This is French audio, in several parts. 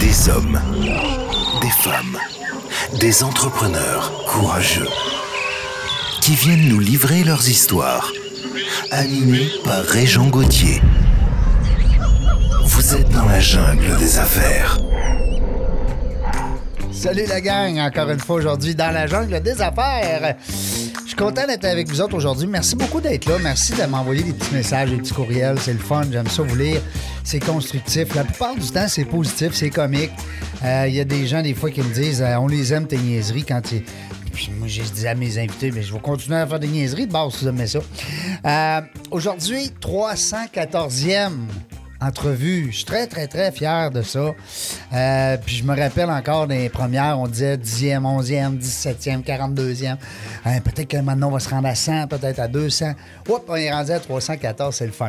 Des hommes, des femmes, des entrepreneurs courageux qui viennent nous livrer leurs histoires, animés par Régent Gauthier. Vous êtes dans la jungle des affaires. Salut la gang, encore une fois aujourd'hui dans la jungle des affaires. Suis content d'être avec vous autres aujourd'hui. Merci beaucoup d'être là. Merci de m'envoyer des petits messages, des petits courriels. C'est le fun. J'aime ça vous lire. C'est constructif. La plupart du temps, c'est positif, c'est comique. Euh, Il y a des gens, des fois, qui me disent euh, On les aime, tes niaiseries, quand tu. Puis moi, je dis à mes invités, mais je vais continuer à faire des niaiseries de base si vous aimez ça. Euh, aujourd'hui, 314e entrevue. Je suis très, très, très fier de ça. Euh, puis je me rappelle encore des premières, on disait 10e, 11e, 17e, 42e. Hein, peut-être que maintenant, on va se rendre à 100, peut-être à 200. Oups, on est rendu à 314, c'est le fun.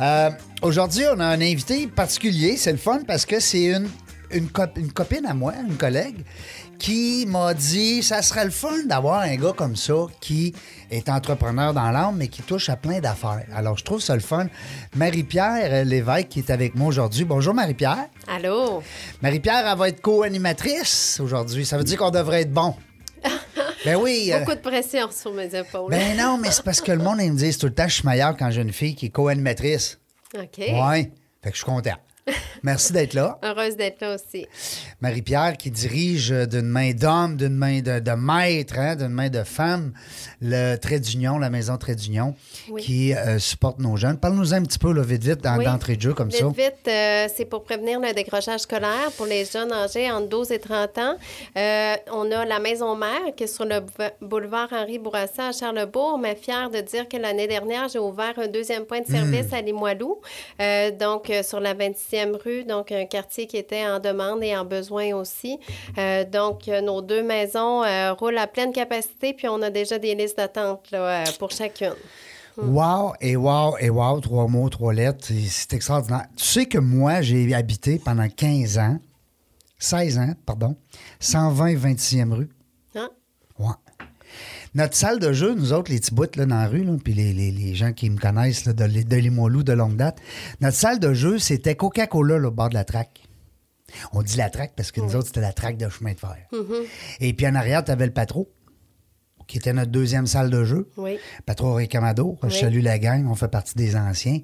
Euh, Aujourd'hui, on a un invité particulier. C'est le fun parce que c'est une, une copine à moi, une collègue, qui m'a dit ça serait le fun d'avoir un gars comme ça qui est entrepreneur dans l'âme, mais qui touche à plein d'affaires. Alors, je trouve ça le fun. Marie-Pierre euh, Lévesque qui est avec moi aujourd'hui. Bonjour, Marie-Pierre. Allô? Marie-Pierre, elle va être co-animatrice aujourd'hui. Ça veut dire qu'on devrait être bon. Ben oui. euh, Beaucoup de pression sur mes épaules. ben non, mais c'est parce que le monde, ils me disent tout le temps, je suis meilleur quand j'ai une fille qui est co-animatrice. OK. Ouais. Fait que je suis content. Merci d'être là. Heureuse d'être là aussi. Marie-Pierre qui dirige d'une main d'homme, d'une main de, de maître, hein, d'une main de femme, le Trait d'Union, la maison Trait d'Union, Oui. qui euh, supporte nos jeunes. Parle-nous un petit peu, là, vite, vite, dans- Oui. d'entrée de jeu, comme ça. Vite, vite, euh, c'est pour prévenir le décrochage scolaire pour les jeunes âgés entre 12 et 30 ans. Euh, on a la Maison Mère qui est sur le boulevard Henri Bourassa à Charlebourg, mais fière de dire que l'année dernière, j'ai ouvert un deuxième point de service à Limoilou, euh, donc euh, sur la 26e rue, donc un quartier qui était en demande et en besoin aussi. Euh, donc, nos deux maisons euh, roulent à pleine capacité, puis on a déjà des listes d'attente euh, pour chacune. Wow et wow et wow, trois mots, trois lettres, c'est- extraordinaire. Tu sais que moi, j'ai habité pendant 15 ans, 16 ans, pardon, 120 26e rue. Notre salle de jeu, nous autres, les petits bouts là, dans la rue, là, puis les, les- les gens qui me connaissent là, de, de Limoilou de longue date, notre salle de jeu, c'était Coca-Cola au bord de la traque. On dit la traque parce que nous autres, c'était la traque de chemin de fer. Et puis en arrière, tu avais le patro, qui était notre deuxième salle de jeu. Oui. Patro Ricamado, je Oui. salue la gang, on fait partie des anciens.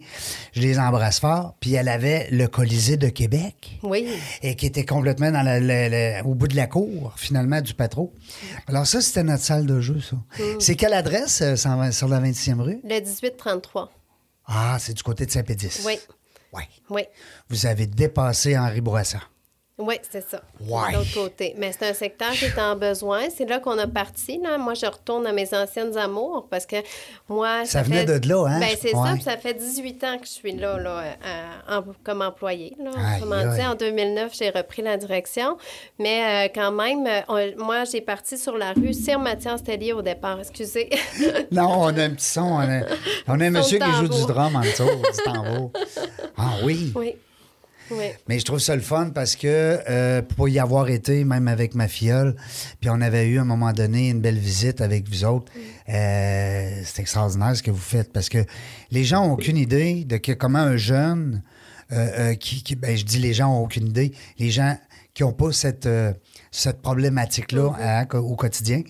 Je les embrasse fort. Puis elle avait le Colisée de Québec Oui. et qui était complètement dans la- la- la- au bout de la cour, finalement, du patro. Alors ça, c'était notre salle de jeu, ça. C'est quelle adresse euh, 120 sur la 26e rue? Le 1833. Ah, c'est du côté de Saint-Pédis. Oui. Oui. Oui. Vous avez dépassé Henri Bourassa. Oui, c'est ça. Ouais. De l'autre côté. Mais c'est un secteur qui est en besoin. C'est là qu'on a parti. Là. Moi, je retourne à mes anciennes amours parce que moi. Ça venait fait- de là, hein? Ben, c'est Ouais. ça. puis ça fait 18 ans que je suis là, là euh, en- comme employée. Là. Aïe, Comment aïe. dire, en 2009, j'ai repris la direction. Mais euh, quand même, euh, on- moi, j'ai parti sur la rue Sir Mathias Tellier au départ. Excusez. Non, on a un petit son. On a, on a un monsieur qui joue du drum en dessous, du tambour. Ah oui. oui. Oui. Mais je trouve ça le fun parce que euh, pour y avoir été, même avec ma fiole, puis on avait eu à un moment donné une belle visite avec vous autres. Euh, c'est extraordinaire ce que vous faites parce que les gens n'ont aucune idée de que, comment un jeune, euh, qui, qui- ben, je dis les gens n'ont aucune idée, les gens qui n'ont pas cette, euh, cette problématique-là hein, au quotidien,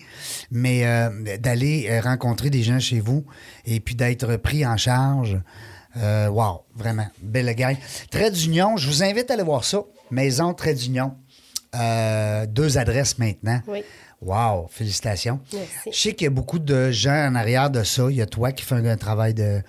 mais euh, d'aller rencontrer des gens chez vous et puis d'être pris en charge. Euh, wow, vraiment, belle gang. Trait d'Union, je vous invite à aller voir ça. Maison Trait d'Union. Euh, deux adresses maintenant. Oui. Wow, félicitations. Merci. Je sais qu'il y a beaucoup de gens en arrière de ça. Il y a toi qui fais un, un travail de,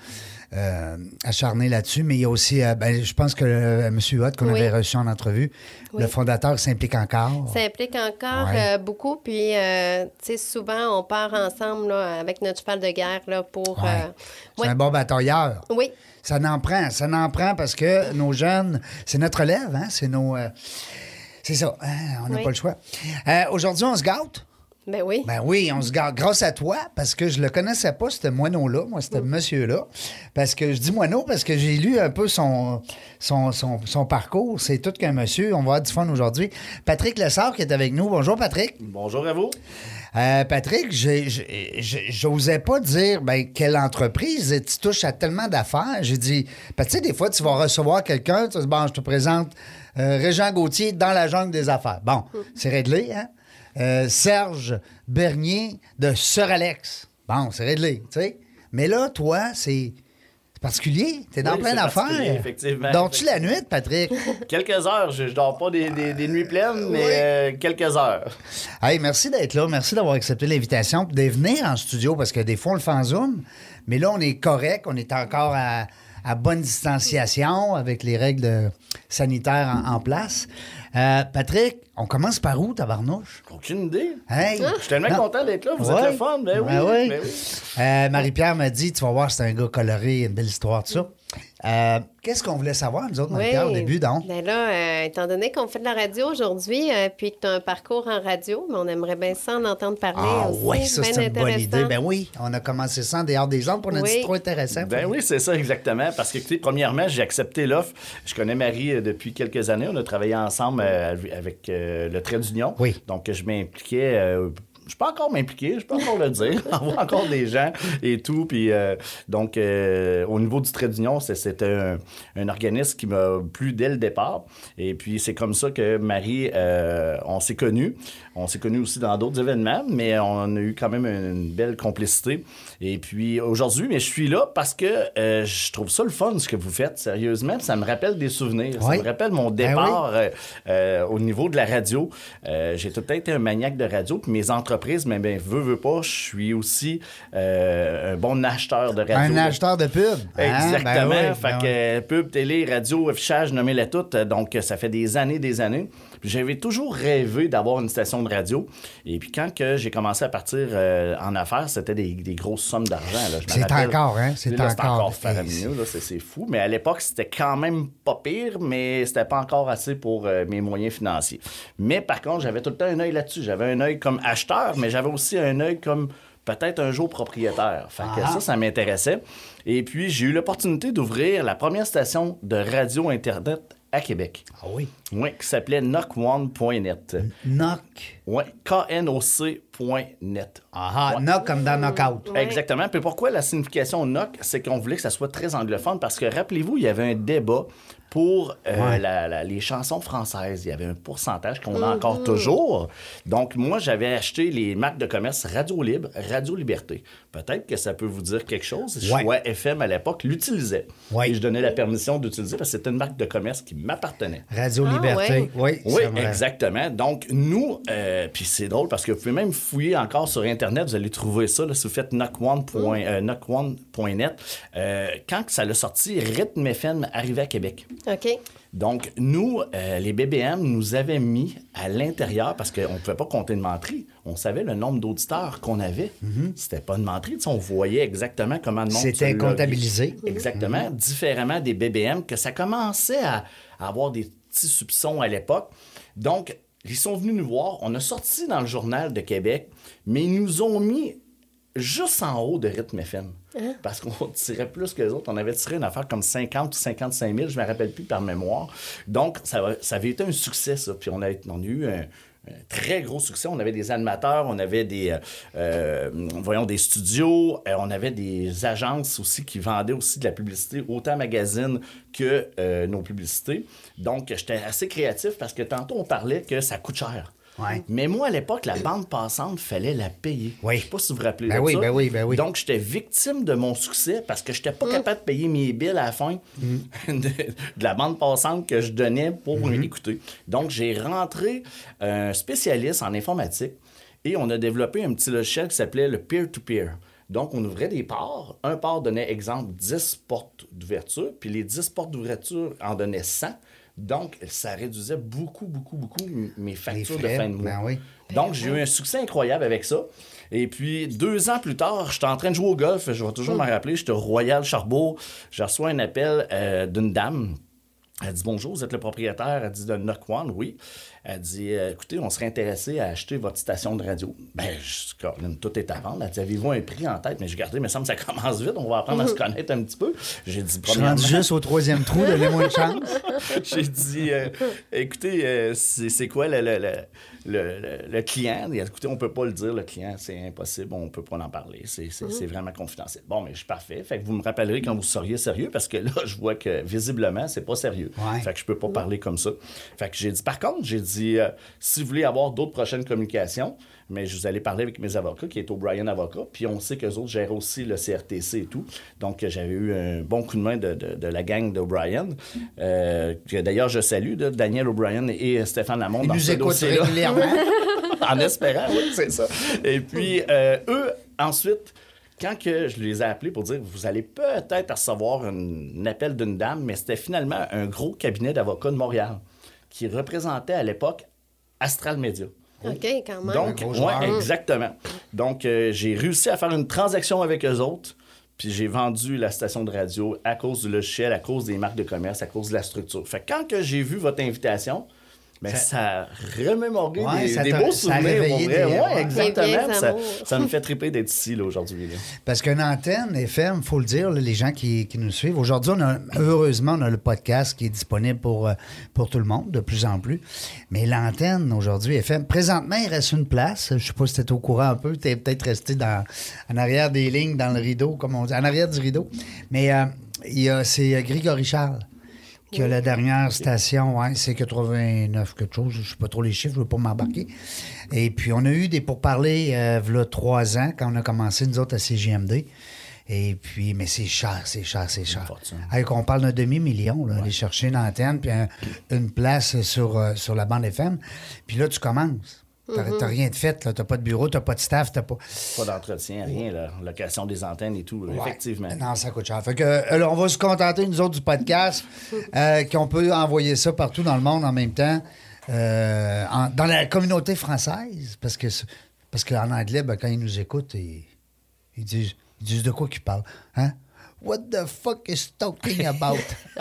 euh, acharné là-dessus, mais il y a aussi, euh, ben, je pense que euh, M. Huot, qu'on Oui. avait reçu en entrevue, Oui. le fondateur s'implique encore. Ça implique encore Ouais. beaucoup. Puis, tu sais, souvent, on part ensemble là, avec notre cheval de guerre là, pour. Ouais. C'est ouais. un bon batailleur. Oui, Ça n'en prend, ça n'en prend parce que nos jeunes, c'est notre relève, hein? C'est nos. euh, c'est ça, hein, on n'a Oui. pas le choix. Euh, Aujourd'hui, on se gâte? ben oui. Ben oui, on se garde grâce à toi, parce que je le connaissais pas, ce moineau-là, moi, ce monsieur-là. Parce que je dis moineau parce que j'ai lu un peu son, son, son, son parcours. C'est tout qu'un monsieur. On va avoir du fun aujourd'hui. Patrick Lessard qui est avec nous. Bonjour, Patrick. Bonjour à vous. Euh, Patrick, j'osais pas dire ben, quelle entreprise. Tu touches à tellement d'affaires? J'ai dit, ben, tu sais, des fois, tu vas recevoir quelqu'un, tu dis, bon, je te présente euh, Régent Gauthier dans la jungle des affaires. Bon, c'est réglé, hein? Euh, Serge Bernier de Sœur Alex. Bon, c'est réglé, tu sais? Mais là, toi, c'est particulier. T'es dans Oui, plein d'affaires. effectivement. Dors-tu la nuit, Patrick? Quelques heures, je, je dors pas des, des- des nuits pleines, mais Oui. euh, quelques heures. Hey, merci d'être là. Merci d'avoir accepté l'invitation de venir en studio parce que des fois, on le fait en Zoom. Mais là, on est correct. On est encore à, à bonne distanciation avec les règles sanitaires en, en place. Euh, Patrick, on commence par où, tabarnouche? Aucune idée. Hey! Je suis tellement Non. content d'être là. Vous Ouais. êtes le fun. Ben oui. Ben oui. ben oui. Euh, Marie-Pierre m'a dit, tu vas voir, c'est un gars coloré, une belle histoire, tout ça. Euh, Qu'est-ce qu'on voulait savoir, nous autres, Marie-Pierre, au début, donc? Ben là, euh, étant donné qu'on fait de la radio aujourd'hui, euh, puis que tu as un parcours en radio, mais on aimerait bien ça en entendre parler Ah aussi. oui, ça, Bien c'est une bonne idée. Ben oui, on a commencé ça en dehors des ondes, puis on a dit Oui. c'est trop intéressant. Ben oui, c'est ça exactement. Parce que, écoutez, premièrement, j'ai accepté l'offre. Je connais Marie depuis quelques années. On a travaillé ensemble euh, avec euh, le Trait d'Union. Oui. Donc, je m'impliquais. Je peux encore m'impliquer, je peux encore le dire, avoir encore des gens et tout. Puis, euh, donc, euh, au niveau du trait d'union, c'est- c'était un, un organisme qui m'a plu dès le départ. Et puis, c'est comme ça que Marie, euh, on s'est connus. On s'est connus aussi dans d'autres événements, mais on a eu quand même une belle complicité. Et puis, aujourd'hui, mais je suis là parce que je trouve ça le fun, ce que vous faites, sérieusement. Ça me rappelle des souvenirs. Oui. Ça me rappelle mon Ben oui. départ au niveau de la radio. J'ai tout temps été un maniaque de radio. Puis mes entreprises, mais ben, veux, veux pas, je suis aussi euh, un bon acheteur de radio. Un acheteur de pub. Hein? Exactement. Ben oui, fait ben que oui. pub, télé, radio, affichage, nommez-les toutes. Donc, ça fait des années, des années. J'avais toujours rêvé d'avoir une station de radio. Et puis quand que j'ai commencé à partir euh, en affaires, c'était des, des grosses sommes d'argent. C'est encore, hein? C'est encore. c'est fou. Mais à l'époque, c'était quand même pas pire, mais c'était pas encore assez pour euh, mes moyens financiers. Mais par contre, j'avais tout le temps un œil là-dessus. J'avais un œil comme acheteur, mais j'avais aussi un œil comme peut-être un jour propriétaire. Fait que Ah. ça, ça m'intéressait. Et puis, j'ai eu l'opportunité d'ouvrir la première station de radio Internet à Québec. Ah oui. Oui, qui s'appelait knockone.net. Knock. Oui, KNOC.net. Ah, Ouais. knock comme dans knockout. Ouais. Exactement. Puis pourquoi la signification knock, c'est qu'on voulait que ça soit très anglophone parce que rappelez-vous, il y avait un débat pour euh, Ouais. la- la- les chansons françaises. Il y avait un pourcentage qu'on a encore toujours. Donc, moi, j'avais acheté les marques de commerce Radio Libre, Radio Liberté. Peut-être que ça peut vous dire quelque chose. Ouais. Choix FM à l'époque l'utilisait. Ouais. Et je donnais la permission d'utiliser parce que c'était une marque de commerce qui m'appartenait. Radio Ah, Liberté. ouais. Oui, Oui, exactement. Donc, nous, euh, puis c'est drôle parce que vous pouvez même fouiller encore sur Internet, vous allez trouver ça, là, si vous faites knockone point- euh, knockone.net. Euh, quand ça l'a sorti, Rhythm FM arrivait à Québec. OK. Donc, nous, euh, les BBM nous avaient mis à l'intérieur parce qu'on ne pouvait pas compter de menterie. On savait le nombre d'auditeurs qu'on avait. C'était pas une menterie. tu sais, On voyait exactement comment le monde Mhm. C'était comptabilisé. Exactement. Différemment des BBM, que ça commençait à, à avoir des petits soupçons à l'époque. Donc, ils sont venus nous voir. On a sorti dans le journal de Québec, mais ils nous ont mis juste en haut de Rythme FM. Parce qu'on tirait plus que les autres. On avait tiré une affaire comme 50 ou 55 000, je ne me rappelle plus par mémoire. Donc, ça, va- ça avait été un succès, ça. Puis on a, on a eu un, un très gros succès. On avait des animateurs, on avait des, euh, euh, voyons, des studios, euh, on avait des agences aussi qui vendaient aussi de la publicité, autant magazine que euh, nos publicités. Donc, j'étais assez créatif parce que tantôt, on parlait que ça coûte cher. Ouais. Mais moi, à l'époque, la bande passante, fallait la payer. Oui. Je sais pas si vous vous rappelez Ben de oui, ça. ben oui, ben oui. Donc, j'étais victime de mon succès parce que je n'étais pas capable de payer mes billes à la fin de, de la bande passante que je donnais pour écouter. Donc, j'ai rentré un spécialiste en informatique et on a développé un petit logiciel qui s'appelait le peer-to-peer. Donc, on ouvrait des ports. Un port donnait, exemple, 10 portes d'ouverture, puis les 10 portes d'ouverture en donnaient 100. Donc, ça réduisait beaucoup, beaucoup, beaucoup m- mes factures frais, de fin de mois. ben oui. Donc, j'ai eu un succès incroyable avec ça. Et puis, deux ans plus tard, j'étais en train de jouer au golf. Je vais toujours m'en rappeler. J'étais au Royal Charbourg. Je reçois un appel euh, d'une dame. Elle dit Bonjour, vous êtes le propriétaire. Elle dit de Knock One, oui. Elle dit euh, Écoutez, on serait intéressé à acheter votre station de radio. Ben, je Caroline, tout est à vendre. Elle dit Avez-vous un prix en tête? Mais j'ai gardé, mais ça me ça commence vite, on va apprendre à se connaître un petit peu. J'ai dit Je suis rendu juste au troisième trou, donnez-moi une chance. J'ai dit, euh, écoutez, euh, c'est quoi le, le, le, le- le client? A écoutez, on peut pas le dire, le client, c'est impossible, on peut pas en parler. C'est c'est vraiment confidentiel. Bon, mais je suis parfait. Fait que vous me rappellerez quand vous seriez sérieux, parce que là, je vois que visiblement, c'est pas sérieux. Ouais. Fait que je peux pas parler comme ça. Fait que j'ai dit, par contre, j'ai dit, euh, si vous voulez avoir d'autres prochaines communications, mais je vous allez parler avec mes avocats, qui est O'Brien Avocat, puis on sait qu'eux autres gèrent aussi le CRTC et tout. Donc, euh, j'avais eu un bon coup de main de, de- de la gang d'O'Brien, euh, que d'ailleurs, je salue, là, Daniel O'Brien et Stéphane Lamont Ils dans nous ce écoutent régulièrement. en espérant, oui, c'est ça. Et puis, euh, eux, ensuite, quand que je les ai appelés pour dire, vous allez peut-être recevoir un appel d'une dame, mais c'était finalement un gros cabinet d'avocats de Montréal qui représentait à l'époque Astral Media. OK, quand même. Donc, ouais, exactement. Donc, euh, j'ai réussi à faire une transaction avec eux autres. Puis j'ai vendu la station de radio à cause du logiciel, à cause des marques de commerce, à cause de la structure. Fait que quand que j'ai vu votre invitation, ben, ça, a remémoré Ouais, des, ça des t'a- beaux ça a souvenirs. réveillé pour vrai. des- Ouais, exactement. Ça, ça me fait triper d'être ici là, aujourd'hui. là. Parce qu'une antenne FM, faut le dire, là, les gens qui, qui nous suivent, aujourd'hui, on a, heureusement, on a le podcast qui est disponible pour, euh, pour tout le monde, de plus en plus. Mais l'antenne, aujourd'hui, FM, présentement, il reste une place. Je sais pas si tu es au courant un peu. Tu es peut-être resté dans, en arrière des lignes, dans le rideau, comme on dit, en arrière du rideau. Mais euh, il y a- c'est euh, Grégory Charles qui a la dernière station, ouais, c'est 89 quelque chose, je sais pas trop les chiffres, je veux pas m'embarquer. Et puis on a eu des pourparlers euh, v'là trois ans quand on a commencé nous autres à CGMD. Et puis, mais c'est cher, c'est cher, c'est cher. Hey, qu'on parle d'un demi-million, là, aller chercher une antenne puis un- une place sur, euh, sur la bande FM. Puis là, tu commences. T'as t'as rien de fait, là. T'as pas de bureau, t'as pas de staff, t'as pas. Pas d'entretien, rien, la location des antennes et tout, là, Ouais. effectivement. Non, ça coûte cher. Fait que, euh, alors, on va se contenter, nous autres, du podcast, euh, qu'on peut envoyer ça partout dans le monde en même temps, euh, en- dans la communauté française, parce que parce qu'en anglais, ben, quand ils nous écoutent, ils, ils disent, ils disent de quoi qu'ils parlent. Hein? What the fuck is talking about?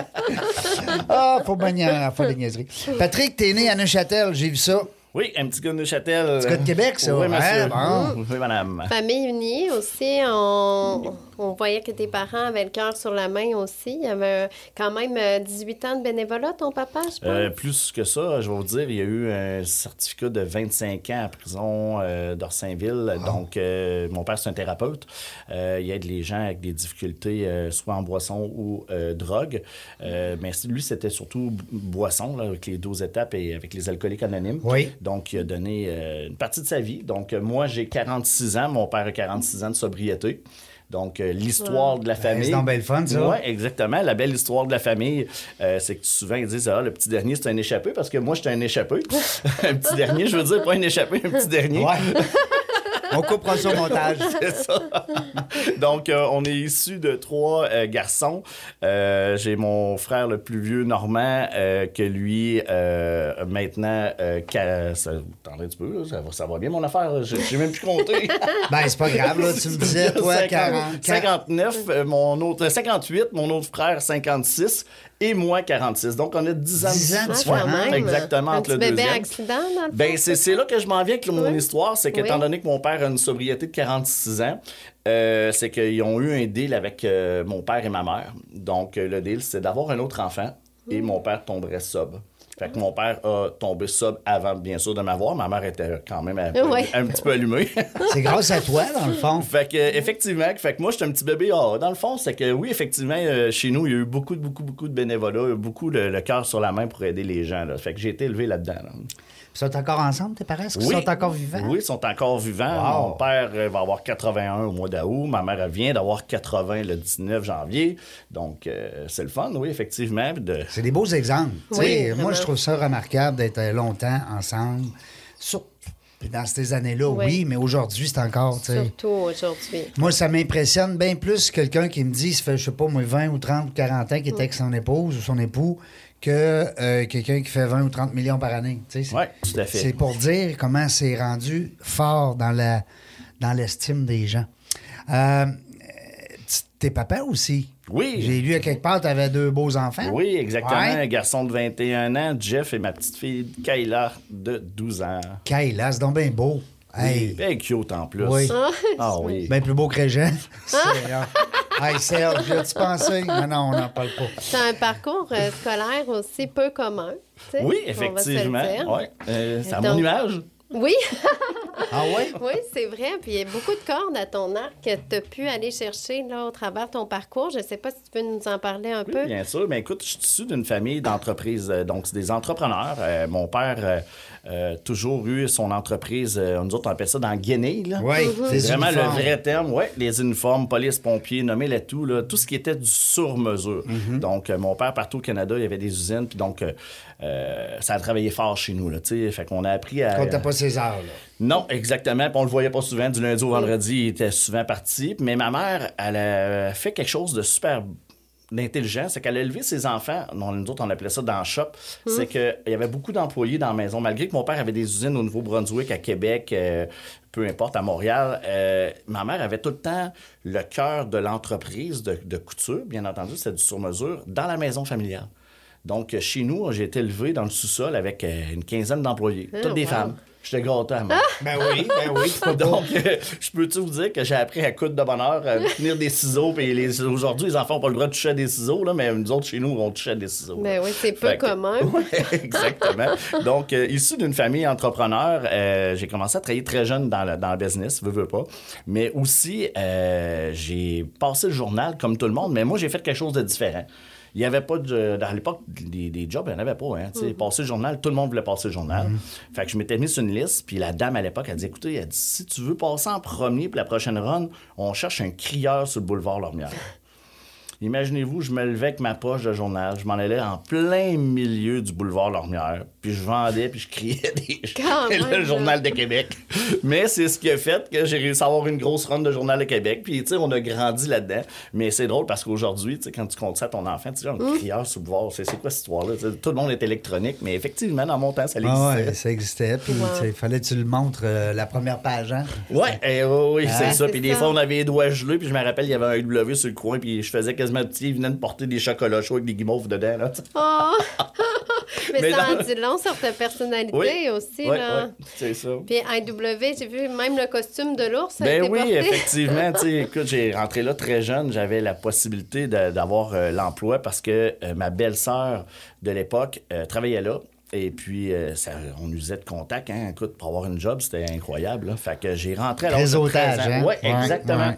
ah, faut bien niaiser, faut des niaiseries. Patrick, t'es né à Neuchâtel, j'ai vu ça. Oui, un petit gars de Neuchâtel. Petit gars de Québec, ça. Oui, monsieur. Hein, Oui, madame. Famille unie aussi, on, on voyait que tes parents avaient le cœur sur la main aussi. Il y avait quand même euh, 18 ans de bénévolat, ton papa, je pense? Euh, plus que ça, je vais vous dire, il y a eu un certificat de 25 ans à prison euh, d'Orsainville. Donc, euh, mon père, c'est un thérapeute. Euh, il aide les gens avec des difficultés, euh, soit en boisson ou euh, drogue. Euh, mais lui, c'était surtout boisson, là, avec les 12 étapes et avec les alcooliques anonymes. Oui. Donc, il a donné euh, une partie de sa vie. Donc, euh, moi, j'ai 46 ans. Mon père a 46 ans de sobriété. Donc, euh, l'histoire de la famille. c'est donc bien le fun, ça. Ouais, exactement. La belle histoire de la famille, euh, c'est que souvent, ils disent Ah, le petit dernier, c'est un échappé, parce que moi, j'étais un échappé. un petit dernier, je veux dire, pas un échappé, un petit dernier. Ouais. On coupera ça au montage. C'est ça. Donc, euh, on est issu de trois euh, garçons. Euh, J'ai mon frère le plus vieux, Normand, que lui, maintenant, ça, attendez un petit peu, là, ça, va, ça va bien mon affaire. J'ai même plus compté. Ben, c'est pas grave, là. Tu me disais, toi, 50, 40. 59, euh, mon autre, 58, mon autre frère 56 et moi 46. Donc on a 10 ans 10 ans de différence. exactement, Un entre le bébé deuxième. accident, dans le Ben, c'est là que je m'en viens avec mon Oui. histoire. C'est qu'étant Oui. donné que mon père a une sobriété de 46 ans, euh, c'est qu'ils ont eu un deal avec euh, mon père et ma mère. Donc, euh, le deal, c'est d'avoir un autre enfant et mon père tomberait sobre. Fait que mon père a tombé sobre avant, bien sûr, de m'avoir. Ma mère était quand même un, un petit peu allumée. C'est grâce à toi, dans le fond. Fait que, effectivement, fait que moi, j'étais un petit bébé. Ah, dans le fond, c'est que oui, effectivement, euh, chez nous, il y a eu beaucoup, beaucoup, beaucoup de bénévolat, beaucoup le, le cœur sur la main pour aider les gens. Là. Fait que j'ai été élevé là-dedans. là. Ils sont encore ensemble, tes parents? Est-ce qu'ils Oui. sont encore vivants? Oui, ils sont encore vivants. Wow. Mon père euh, va avoir 81 au mois d'août. Ma mère elle vient d'avoir 80 le 19 janvier. Donc, euh, c'est le fun, oui, effectivement. De... C'est des beaux exemples. Oui, moi, je trouve ça remarquable d'être euh, longtemps ensemble. Sur- Dans ces années-là, oui, Oui. mais aujourd'hui, c'est encore. Surtout aujourd'hui. Moi, ça m'impressionne bien plus quelqu'un qui me dit, ça fait, je sais pas, moi, 20 ou 30 ou 40 ans qu'il est avec son épouse ou son époux, que euh, quelqu'un qui fait 20 ou 30 millions par année. Oui, tout à fait. C'est pour dire comment c'est rendu fort dans la dans l'estime des gens. Euh, t'es papa aussi. Oui. J'ai lu à quelque part, tu avais deux beaux enfants. Oui, exactement. Ouais. Un garçon de 21 ans, Jeff, et ma petite fille, Kayla, de 12 ans. Kayla, c'est donc bien beau. Hey, Bien cute en plus. Oui. Ah oui. bien plus beau que Régent. C'est- hey, Serge, tu pensé? Non, non, on n'en parle pas. C'est un parcours euh, scolaire aussi peu commun. oui, on va se le effectivement. dire. Ouais. Euh, c'est à Donc- mon image. Oui, Ah ouais? oui, c'est vrai. Puis il y a beaucoup de cordes à ton arc que tu as pu aller chercher là, au travers de ton parcours. Je ne sais pas si tu peux nous en parler un Oui, peu. bien sûr. Mais écoute, je suis issu d'une famille d'entreprises. euh, Donc, c'est des entrepreneurs. Euh, mon père euh, euh, toujours eu son entreprise, euh, nous autres, on appelle ça dans Guinée. Là. Oui, C'est des vraiment uniformes. le vrai terme, oui. Les uniformes, police, pompiers, nommez-les tout, là, tout ce qui était du sur-mesure. Mhm. Donc, euh, mon père, partout au Canada, il y avait des usines, puis donc, euh, ça a travaillé fort chez nous, là. Fait qu'on a appris à... Quand t'as pas César, là. Non, exactement. Puis on le voyait pas souvent. Du lundi au vendredi, il était souvent parti. Mais ma mère, elle a fait quelque chose de super intelligent, c'est qu'elle a élevé ses enfants, non, nous autres on appelait ça dans le shop, c'est qu'il y avait beaucoup d'employés dans la maison, malgré que mon père avait des usines au Nouveau-Brunswick, à Québec, euh, peu importe, à Montréal, euh, ma mère avait tout le temps le cœur de l'entreprise de, de couture, bien entendu, c'est du sur-mesure, dans la maison familiale. Donc, euh, chez nous, j'ai été élevé dans le sous-sol avec euh, une quinzaine d'employés, toutes des wow. femmes. J'étais gâté à mort. Ben oui, ben oui. Donc, euh, je peux-tu vous dire que j'ai appris à coudre de bonheur, à tenir des ciseaux. Puis les, aujourd'hui, les enfants n'ont pas le droit de toucher à des ciseaux, là, mais nous autres, chez nous, on touchait à des ciseaux. Ben oui, c'est peu que- commun. Ouais, exactement. Donc, euh, issu d'une famille entrepreneur, euh, j'ai commencé à travailler très jeune dans le, dans le business, veux, veux pas. Mais aussi, euh, j'ai passé le journal comme tout le monde, mais moi, j'ai fait quelque chose de différent. Il n'y avait pas de. Dans l'époque, des, des jobs, il n'y en avait pas. Hein. Passer le journal, tout le monde voulait passer le journal. Fait que je m'étais mis sur une liste, puis la dame à l'époque, elle dit écoutez, elle dit, si tu veux passer en premier pour la prochaine run, on cherche un crieur sur le boulevard Lormière. Imaginez-vous, je me levais avec ma poche de journal, je m'en allais en plein milieu du boulevard Lormière, puis je vendais, puis je criais des... Le journal de Québec. Mais c'est ce qui a fait que j'ai réussi à avoir une grosse run de journal de Québec, puis tu sais, on a grandi là-dedans. Mais c'est drôle parce qu'aujourd'hui, tu sais, quand tu comptes ça à ton enfant, tu dis, un Hum. crieur sur le boulevard, c'est quoi cette histoire-là? Tout le monde est électronique, mais effectivement, dans mon temps, ça Ah existait. ouais, ça existait. Puis, sais, fallait que tu le montres euh, la première page, hein? Ouais, eh, oui, oui, Ah, c'est ça. Puis des fois, on avait les doigts gelés, puis je me rappelle, il y avait un W sur le coin, puis je faisais quasiment petit, il venait de porter des chocolats chauds avec des guimauves dedans. Là. Oh! Mais, Mais ça dans- en dit long sur ta personnalité Oui. aussi. Là. c'est ça. Puis IW, j'ai vu même le costume de l'ours. a Ben oui, porté. effectivement. écoute, j'ai rentré là très jeune. J'avais la possibilité d'avoir euh, l'emploi parce que euh, ma belle-sœur de l'époque euh, travaillait là. Et puis, euh, ça, on usait de contact. Hein. Écoute, pour avoir une job, c'était incroyable. là. Fait que j'ai rentré à l'âge de 13 Réseautage, ans. hein? Ouais, Ouais, exactement. ouais.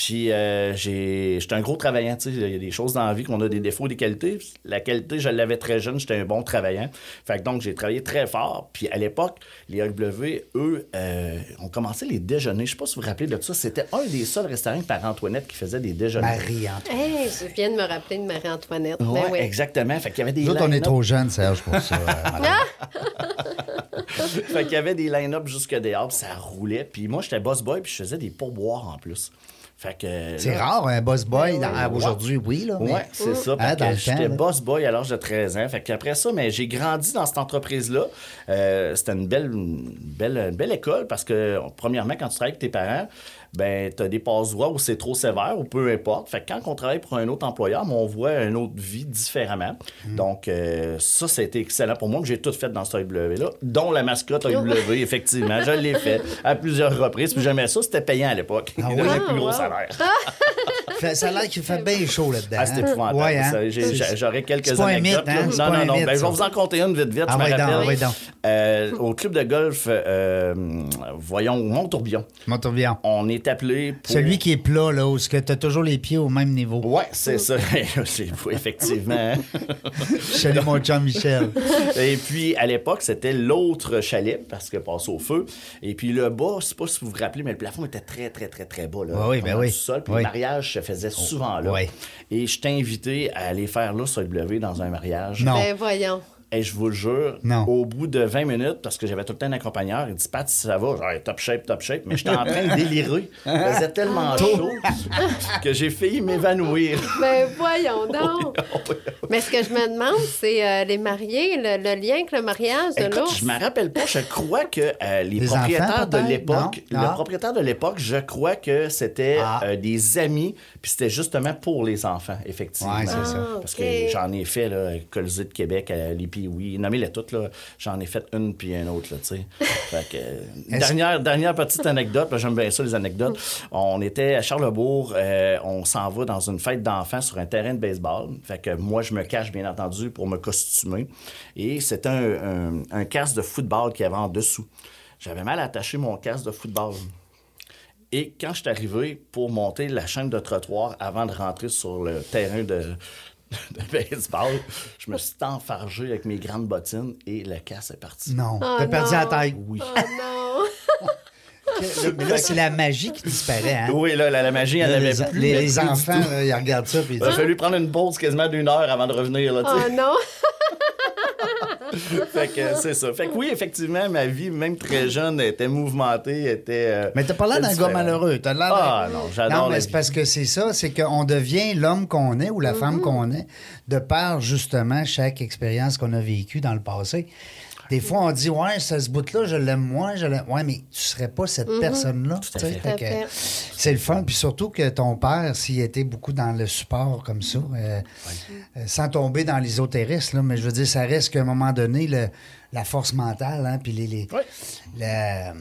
Puis, euh, j'ai- j'étais un gros travaillant. tu sais. Il y a des choses dans la vie qu'on a des défauts, des qualités. La qualité, je l'avais très jeune. J'étais un bon travaillant. Fait que donc, j'ai travaillé très fort. Puis, à l'époque, les AW, eux, euh, ont commencé les déjeuners. Je sais pas si vous vous rappelez de ça. C'était un des seuls restaurants par Antoinette qui faisait des déjeuners. Marie, hein. Hey, je viens de me rappeler de Marie-Antoinette. Ben Ouais, exactement. Fait qu'il y avait des Nous on est trop jeunes, Serge, pour ça. euh, fait qu'il y avait des line-up jusque dehors, puis ça roulait. Puis moi, j'étais boss boy, puis je faisais des pourboires en plus. Fait que. C'est rare, un boss boy. Ouais. aujourd'hui, oui, là. mais- Ouais, c'est ça. Ah, J'étais boss boy à l'âge de 13 ans. Fait qu'après ça, mais j'ai grandi dans cette entreprise-là. Euh, c'était une belle, une belle, une belle école parce que, premièrement, quand tu travailles avec tes parents, ben, tu as des passe-droits où c'est trop sévère ou peu importe. Fait que quand on travaille pour un autre employeur, ben, on voit une autre vie différemment. Mm. Donc, euh, ça, ça a été excellent pour moi. que J'ai tout fait dans ce AW-là, dont la mascotte AW, effectivement. Je l'ai fait à plusieurs reprises. Puis j'aimais ça, c'était payant à l'époque. Ah oui? Ah, le plus gros wow. salaire. Fait- Ça a l'air qu'il fait bien chaud là-dedans. Ah, c'est hein? épouvantable. Ouais, hein? J'aurais quelques c'est pas un anecdotes. mythe, hein? Non, non, non. mythe, Ben, je vais vous en compter une vite, vite. Ah, je me ouais, donc, rappelle. Euh, au club de golf, euh, voyons, Montourbion, Mon tourbillon. on est appelé pour... Celui qui est plat, là, où tu as toujours les pieds au même niveau. Ouais, c'est ça. C'est- Effectivement. salue mon chum Michel. Et puis, à l'époque, c'était l'autre chalet, parce que passe au feu. Et puis, le bas, je sais pas si vous vous rappelez, mais le plafond était très, très, très, très bas. Là, Ouais, oui, ben oui. du sol. Puis Oui. le mariage se faisait souvent là. ouais. Et je t'ai invité à aller faire là sur le W dans un mariage. Non. Ben voyons. Et je vous le jure, Non. au bout de 20 minutes, parce que j'avais tout le temps un accompagnateur, il dit Pat, ça va, genre, top shape, top shape. Mais j'étais en train de délirer. Il faisait tellement chaud que j'ai failli m'évanouir. Ben voyons donc. Mais ce que je me demande, c'est euh, les mariés, le, le lien avec le mariage de l'ours. je me rappelle pas, je crois que euh, les, Les propriétaires enfants, de l'époque, le Ah. propriétaire de l'époque, je crois que c'était Ah. euh, des amis, puis c'était justement pour les enfants, effectivement. Ouais, c'est ça. Ah, Parce que j'en ai fait, là, Colisée de Québec, à oui, nommez-les toutes. J'en ai fait une puis une autre, là, tu sais. Fait que, dernière, dernière petite anecdote, j'aime bien ça, les anecdotes. On était à Charlebourg, euh, on s'en va dans une fête d'enfants sur un terrain de baseball. Fait que moi, je me cache, bien entendu, pour me costumer. Et c'était un, un, un casque de football qu'il y avait en dessous. J'avais mal attaché mon casque de football. Et quand je suis arrivé pour monter la chaîne de trottoir avant de rentrer sur le terrain de, de baseball, je me suis enfargé avec mes grandes bottines et le casse est parti. Non, Oh t'as perdu la taille. Oui. Oh non! Mais là, c'est la magie qui disparaît. Hein? Oui, là, la, la magie, elle n'avait les, plus. les- les plus enfants, là, ils regardent ça puis ils Il a fallu prendre une pause quasiment d'une heure avant de revenir. Là. Oh non! fait que c'est ça. Fait que oui, effectivement, ma vie, même très jeune, était mouvementée, était. euh, Mais t'as pas l'air d'un gars malheureux. T'as l'air d'un- Ah non, j'adore Non, mais c'est parce que c'est ça, c'est qu'on devient l'homme qu'on est ou la Mm-hmm. femme qu'on est de par justement chaque expérience qu'on a vécue dans le passé. Des fois, on dit, ouais, ça, ce bout-là, je l'aime moins, je l'aime. Ouais, mais tu serais pas cette personne-là. C'est le fun. Puis surtout que ton père, s'il était beaucoup dans le support comme ça, euh, euh, sans tomber dans l'ésotérisme, là, mais je veux dire, ça reste qu'à un moment donné, le- la force mentale, hein, puis les, les, Ouais. la-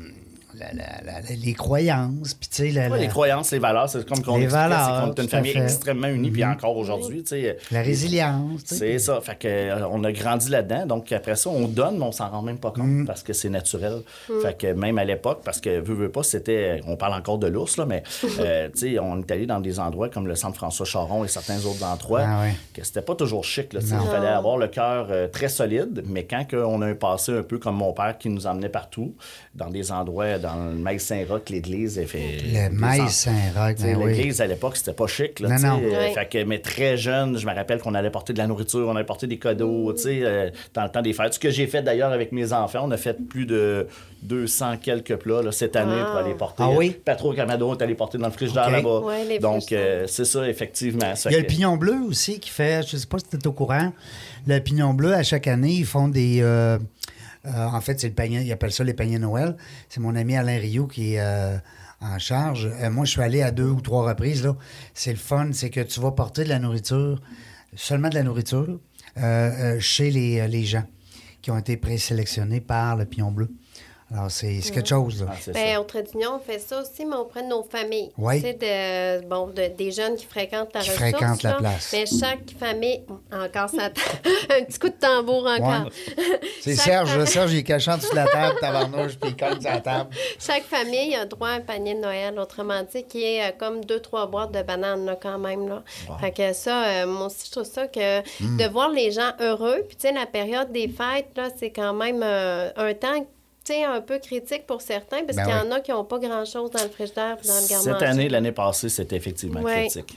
la- la- la- les croyances, puis tu sais, la, Ouais, la- les croyances, les valeurs, c'est comme qu'on est une famille fait. Extrêmement unie, puis encore aujourd'hui, tu sais. la résilience. C'est ça. Fait que, euh, on a grandi là-dedans. Donc, après ça, on donne, mais on s'en rend même pas compte Mm. parce que c'est naturel. Fait que même à l'époque, parce que, veux, veux pas, c'était. On parle encore de l'ours, là, mais, euh, tu sais, on est allé dans des endroits comme le centre François Charon et certains autres endroits Ah ouais. que c'était pas toujours chic, là. Il fallait avoir le cœur euh, très solide, mais quand on a un passé un peu comme mon père qui nous emmenait partout, dans des endroits, dans le Maïs Saint-Roch, l'église, elle fait. Le Maïs Saint-Roch, ben oui. L'église, à l'époque, c'était pas chic. Là, Non, non. Euh. Fait que, mais très jeune, je me rappelle qu'on allait porter de la nourriture, on allait porter des cadeaux, tu sais, euh, dans le temps des fêtes. Ce que j'ai fait d'ailleurs avec mes enfants, on a fait plus de 200 quelques plats là, cette année pour aller porter. Ah oui? Patro Camado est allé porter dans le frigidaire là-bas. Ouais, les Donc, euh, c'est ça, effectivement. Ça Il y a le pignon bleu aussi qui fait, je sais pas si tu es au courant, le pignon bleu, à chaque année, ils font des. euh, euh, en fait, c'est le panier, ils appellent ça les paniers Noël. C'est mon ami Alain Rio qui est euh, en charge. Euh, moi, je suis allé à deux ou trois reprises. C'est le fun, c'est que tu vas porter de la nourriture, seulement de la nourriture, euh, euh, chez les, euh, les gens qui ont été présélectionnés par le pignon bleu. Alors, c'est quelque chose. Là. Ah, c'est Ben, ça. au Trédignon, on fait ça aussi, mais auprès de nos familles. Oui. Tu sais, de, bon, de- des jeunes qui fréquentent la Qui ressource. fréquentent la là. place. Mais chaque famille... Encore ça... Un petit coup de tambour encore. C'est Serge, fa- là. Serge, il est cachant toute la table, tabarnouche, puis il colle sur la table. Chaque famille a droit à un panier de Noël, autrement dit, qui est euh, comme deux, trois boîtes de bananes, là, quand même. Là. Fait que ça, euh, moi aussi, je trouve ça que Hmm. de voir les gens heureux, puis tu sais, la période des fêtes, là, c'est quand même euh, un temps, un peu critique pour certains, parce Ben qu'il y ouais. en a qui n'ont pas grand-chose dans le frigidaire puis dans le garde Cette année, l'année passée, c'était effectivement Ouais. critique.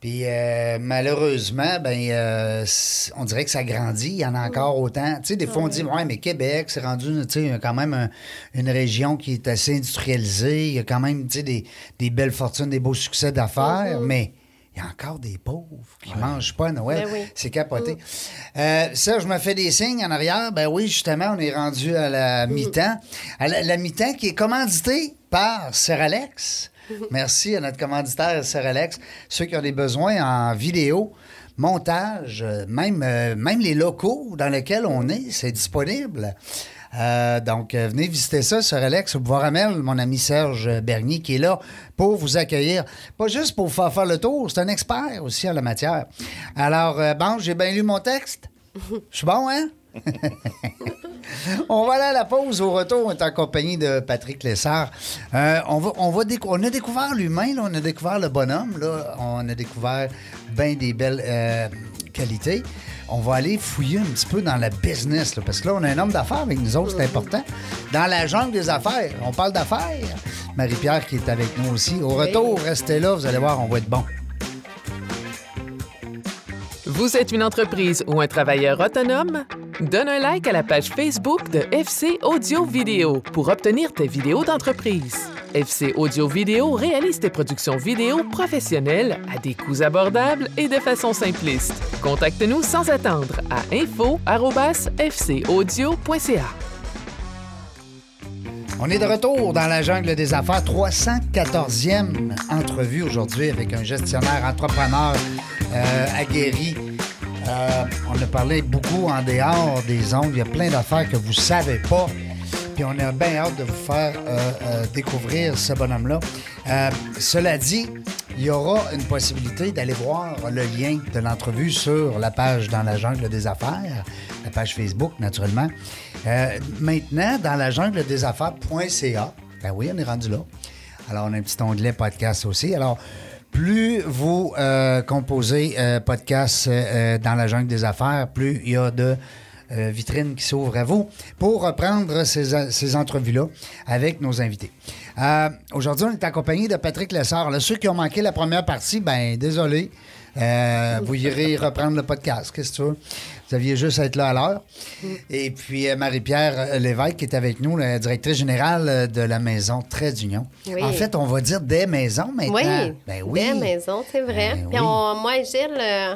Puis euh, malheureusement, ben euh, on dirait que ça grandit. Il y en a encore autant. Tu sais, des fois, on dit, ouais, mais Québec, c'est rendu, quand même un- une région qui est assez industrialisée. Il y a quand même, des, des belles fortunes, des beaux succès d'affaires, mais il y a encore des pauvres qui mangent pas à Noël. Ben oui. C'est capoté. Euh, Serge me fait des signes en arrière. Ben oui, justement, on est rendu à la mi-temps. À la, la mi-temps qui est commanditée par Seralex. Merci à notre commanditaire Seralex. Ceux qui ont des besoins en vidéo, montage, euh, même, euh, même les locaux dans lesquels on est, c'est disponible. Euh, donc, euh, venez visiter ça sur Alex au Bois Ramel, mon ami Serge Bernier qui est là pour vous accueillir. Pas juste pour faire faire le tour, c'est un expert aussi en la matière. Alors, euh, bon, j'ai bien lu mon texte. Je suis bon, hein? on va aller à la pause. Au retour, on est en compagnie de Patrick Lessard. On, va, on, a découvert l'humain, on a découvert le bonhomme, on a découvert bien des belles qualités. On va aller fouiller un petit peu dans la business, là, parce que là, on a un homme d'affaires avec nous autres, c'est important. Dans la jungle des affaires, on parle d'affaires. Marie-Pierre qui est avec nous aussi. Au retour, restez là, vous allez voir, on va être bon. Vous êtes une entreprise ou un travailleur autonome? Donne un like à la page Facebook de FC Audio Vidéo pour obtenir tes vidéos d'entreprise. FC Audio Vidéo réalise tes productions vidéo professionnelles à des coûts abordables et de façon simpliste. Contacte-nous sans attendre à info@fcaudio.ca. On est de retour dans la jungle des affaires. 314e entrevue aujourd'hui avec un gestionnaire entrepreneur euh, aguerri. Euh, on a parlé beaucoup en dehors des ondes. Il y a plein d'affaires que vous ne savez pas. Puis on a bien hâte de vous faire euh, euh, découvrir ce bonhomme-là. Cela dit, il y aura une possibilité d'aller voir le lien de l'entrevue sur la page Dans la jungle des affaires, la page Facebook, naturellement. Maintenant, dans la jungle des affaires.ca, ben oui, on est rendu là. Alors, on a un petit onglet podcast aussi. Alors, plus vous euh, composez euh, podcast euh, dans la jungle des affaires, plus il y a de euh, vitrines qui s'ouvrent à vous pour reprendre ces, ces entrevues-là avec nos invités. Euh, Aujourd'hui, on est accompagné de Patrick Lessard. Là, ceux qui ont manqué la première partie, ben désolé. Euh, vous irez reprendre le podcast, qu'est-ce que tu veux? Vous aviez juste à être là à l'heure. Et puis euh, Marie-Pierre euh, Lévesque qui est avec nous, la directrice générale euh, de la maison Très d'Union. Oui. En fait, on va dire des maisons maintenant. Oui, Ben oui. des maisons, c'est vrai. Ben Puis oui. on- moi et Gilles, euh,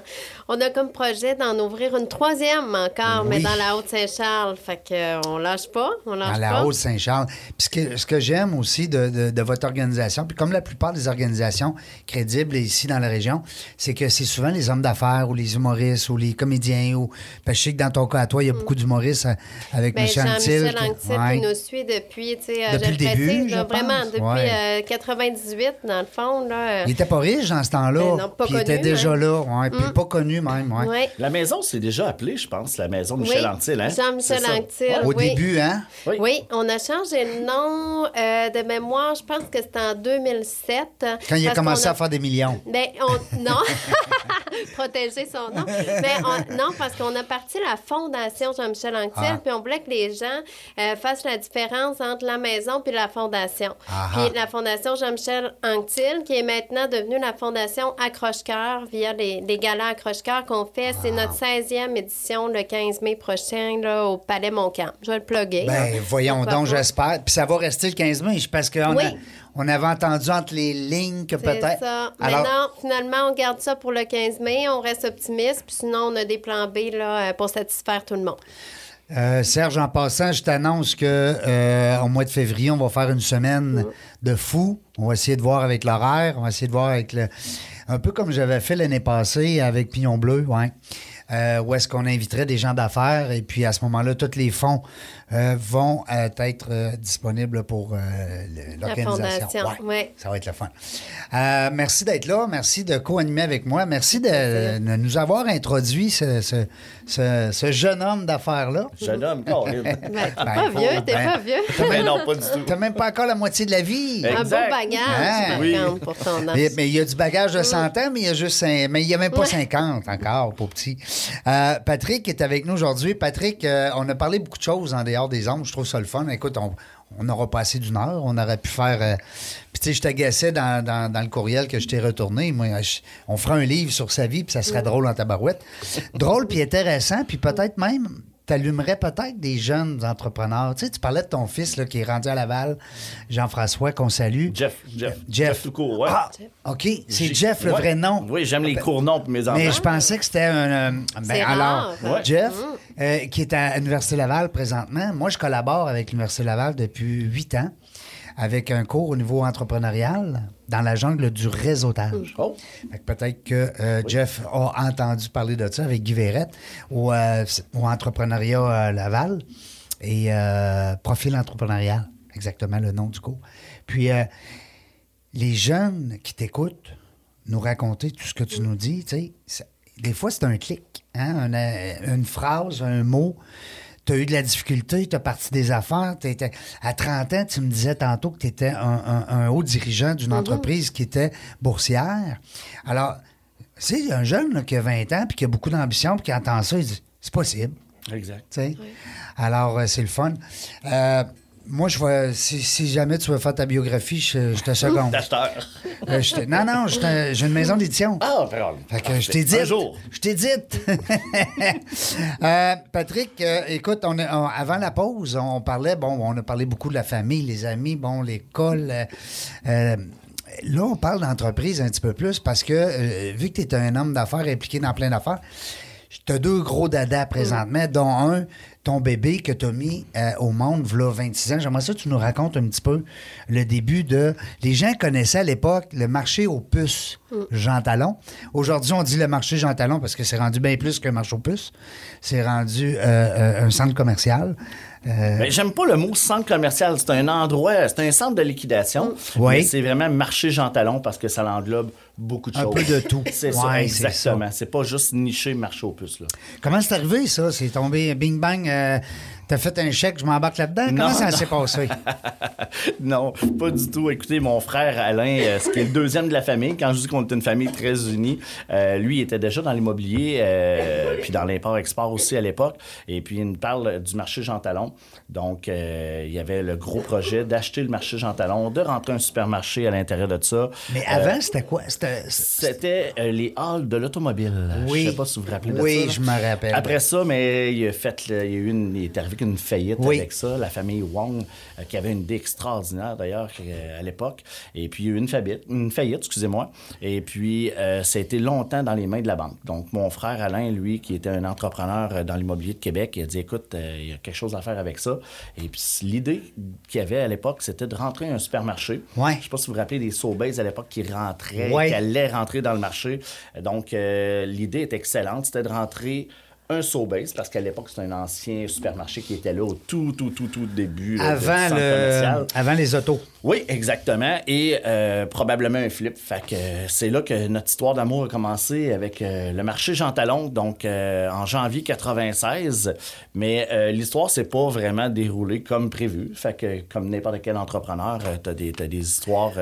on a comme projet d'en ouvrir une troisième encore, mais dans la Haute-Saint-Charles. Fait que euh, lâche pas, on lâche Dans la. Haute-Saint-Charles. Puis ce que, ce que j'aime aussi de, de- de votre organisation, puis comme la plupart des organisations crédibles ici dans la région, c'est que c'est souvent les hommes d'affaires ou les humoristes ou les comédiens. Ou... Parce que je sais que dans ton cas à toi, il y a beaucoup d'humoristes euh, avec Ben, M. Anctil. Qui- Anctil Ouais. nous suit depuis, tu sais, euh, Depuis le début, je vraiment, pense. depuis Ouais. euh, 98, dans le fond. Là, Il était pas riche dans ce temps-là. Ben non, pas puis il était connu, déjà hein. là. Ouais, Puis pas connu même. Ouais. ouais. La maison, c'est déjà appelé, je pense, la maison Michel Anctil. Hein? Jean-Michel. Anctil. Au oui. début, hein? Oui. Oui, on a changé le nom euh, de mémoire, je pense que c'était en 2007. Quand il a commencé à faire des millions. Ben, on... non. Protéger son nom. Mais on- non, parce qu'on a parti la fondation Jean-Michel Anctil, Ah. puis on voulait que les gens euh, fassent la différence entre la maison puis la fondation. Ah ah. Puis la fondation Jean-Michel Anctil, qui est maintenant devenue la fondation Accroche-Cœur via les, les galas Accroche-Cœur qu'on fait. C'est notre 16e édition le 15 mai prochain là, au Palais Montcalm. Je vais le plugger. Ben, voyons donc, j'espère. Puis ça va rester le 15 mai, parce qu'on Oui. on avait entendu entre les lignes que peut-être. ça. Alors, Maintenant, finalement, on garde ça pour le 15 mai. On reste optimiste. Puis sinon, on a des plans B là, euh, pour satisfaire tout le monde. Euh, Serge, en passant, je t'annonce que euh, au mois de février, on va faire une semaine de fou. On va essayer de voir avec l'horaire, on va essayer de voir avec le. Un peu comme j'avais fait l'année passée avec Pignon Bleu, ouais. Euh, où est-ce qu'on inviterait des gens d'affaires et puis à ce moment-là, tous les fonds euh, vont euh, être euh, disponibles pour euh, l'organisation. fondation, ouais. Ça va être le fun. Euh, merci d'être là. Merci de co-animer avec moi. Merci de, de nous avoir introduit ce, ce- ce- ce jeune homme d'affaires-là. Jeune homme, Colin. Ben, t'es Ben, pas faut- vieux, t'es ben- pas vieux. Mais non, pas du tout. T'as même pas encore la moitié de la vie. Un beau bagage, Hein? Oui. pour ton âge. Mais il y a du bagage de 100 ans, mais il y a juste mais il y a même pas 50 encore, pour petit. Euh, Patrick est avec nous aujourd'hui. Patrick, euh, on a parlé beaucoup de choses en dehors des ondes. Je trouve ça le fun. Écoute, on on n'aura pas assez d'une heure. On aurait pu faire. euh, Puis, tu sais, je t'agaçais dans, dans- dans le courriel que je t'ai retourné. Moi, je- on fera un livre sur sa vie, puis ça serait drôle en tabarouette. drôle, puis intéressant, puis peut-être même. T'allumerais peut-être des jeunes entrepreneurs. Tu sais, tu parlais de ton fils là, qui est rendu à Laval, Jean-François, qu'on salue. Jeff, Jeff. Jeff. tout court, ouais. Ah, OK. C'est Jeff, le ouais. vrai nom. Oui, j'aime les courts noms pour mes enfants. Mais je pensais que c'était un. euh, ben, alors, rare. Ouais. Jeff, euh, qui est à l'Université Laval présentement. Moi, je collabore avec l'Université Laval depuis huit ans avec un cours au niveau entrepreneurial dans la jungle du réseautage. Oh. Fait que Peut-être que euh, Jeff a entendu parler de ça avec Guy Verrette au, euh, au entrepreneuriat euh, Laval et profil entrepreneurial, exactement le nom du cours. Puis les jeunes qui t'écoutent nous raconter tout ce que tu nous dis, tu sais, des fois c'est un clic, hein, une, une phrase, un mot. Tu as eu de la difficulté, tu as parti des affaires. t'étais- à 30 ans, tu me disais tantôt que tu étais un, un- un haut dirigeant d'une entreprise qui était boursière. Alors, c'est un jeune là, qui a 20 ans puis qui a beaucoup d'ambition puis qui entend ça, il dit c'est possible. Exact. tu sais? Alors, euh, c'est le fun. Euh, moi, je vais, si, si jamais tu veux faire ta biographie, je, je te seconde. D'acheteur. Euh, non, non, j'ai une maison d'édition. Ah, pardon. Fait que je t'ai dit. Un jour. Je t'ai dit. Euh, Patrick, euh, écoute, on, avant la pause, on parlait, bon, on a parlé beaucoup de la famille, les amis, bon, l'école. là, on parle d'entreprise un petit peu plus parce que, vu que tu es un homme d'affaires impliqué dans plein d'affaires, tu as deux gros dadas présentement, dont un, ton bébé que tu as mis euh, au monde, v'là 26 ans. J'aimerais ça que tu nous racontes un petit peu le début de... Les gens connaissaient à l'époque le marché aux puces Jean Talon. Aujourd'hui, on dit le marché Jean Talon parce que c'est rendu bien plus qu'un marché aux puces. C'est rendu euh, euh, un centre commercial. Euh, Ben, J'aime pas le mot centre commercial. C'est un endroit, c'est un centre de liquidation. Oui. Mais c'est vraiment marché Jean Talon parce que ça l'englobe beaucoup de Un choses. peu de tout. C'est ça, Ouais, exactement. C'est pas juste niché marché aux puces. Là. comment c'est arrivé, ça? C'est tombé bing bang. euh, T'as fait un chèque, je m'embarque là-dedans? Non, Comment ça s'est passé? non, pas du tout. Écoutez, mon frère Alain, euh, ce qui est le deuxième de la famille, quand je dis qu'on est une famille très unie, euh, lui il était déjà dans l'immobilier, euh, puis dans l'import-export aussi à l'époque. Et puis il nous parle du marché Jean Talon. Donc, euh, il y avait le gros projet d'acheter le marché Jean Talon, de rentrer un supermarché à l'intérieur de ça. Mais avant, c'était quoi? C'était. Les halls de l'automobile. Oui. Je sais pas si vous vous rappelez de Oui, ça. là. je me rappelle. Après ça, mais il a fait, il, y a eu une, il est arrivé qu'une faillite Oui. avec ça. La famille Wong, euh, qui avait une idée extraordinaire d'ailleurs euh, à l'époque. Et puis il y a eu une faillite, une faillite, excusez-moi. Et puis euh, ça a été longtemps dans les mains de la banque. Donc mon frère Alain, lui, qui était un entrepreneur dans l'immobilier de Québec, il a dit écoute, il y a quelque chose à faire avec ça. Et puis l'idée qu'il y avait à l'époque, c'était de rentrer un supermarché. Ouais. Je sais pas si vous vous rappelez des Sobeys à l'époque qui rentraient, Ouais. qui allaient rentrer dans le marché. Donc, l'idée est excellente. C'était de rentrer un Sobeys, parce qu'à l'époque, c'était un ancien supermarché qui était là au tout, tout, tout, tout début. Avant, le... avant les autos. Oui, exactement. Et euh, probablement un flip. Fait que euh, c'est là que notre histoire d'amour a commencé avec euh, le marché Jean Talon, donc euh, en janvier 96. Mais l'histoire s'est pas vraiment déroulée comme prévu. Fait que comme n'importe quel entrepreneur, t'as des, t'as des histoires.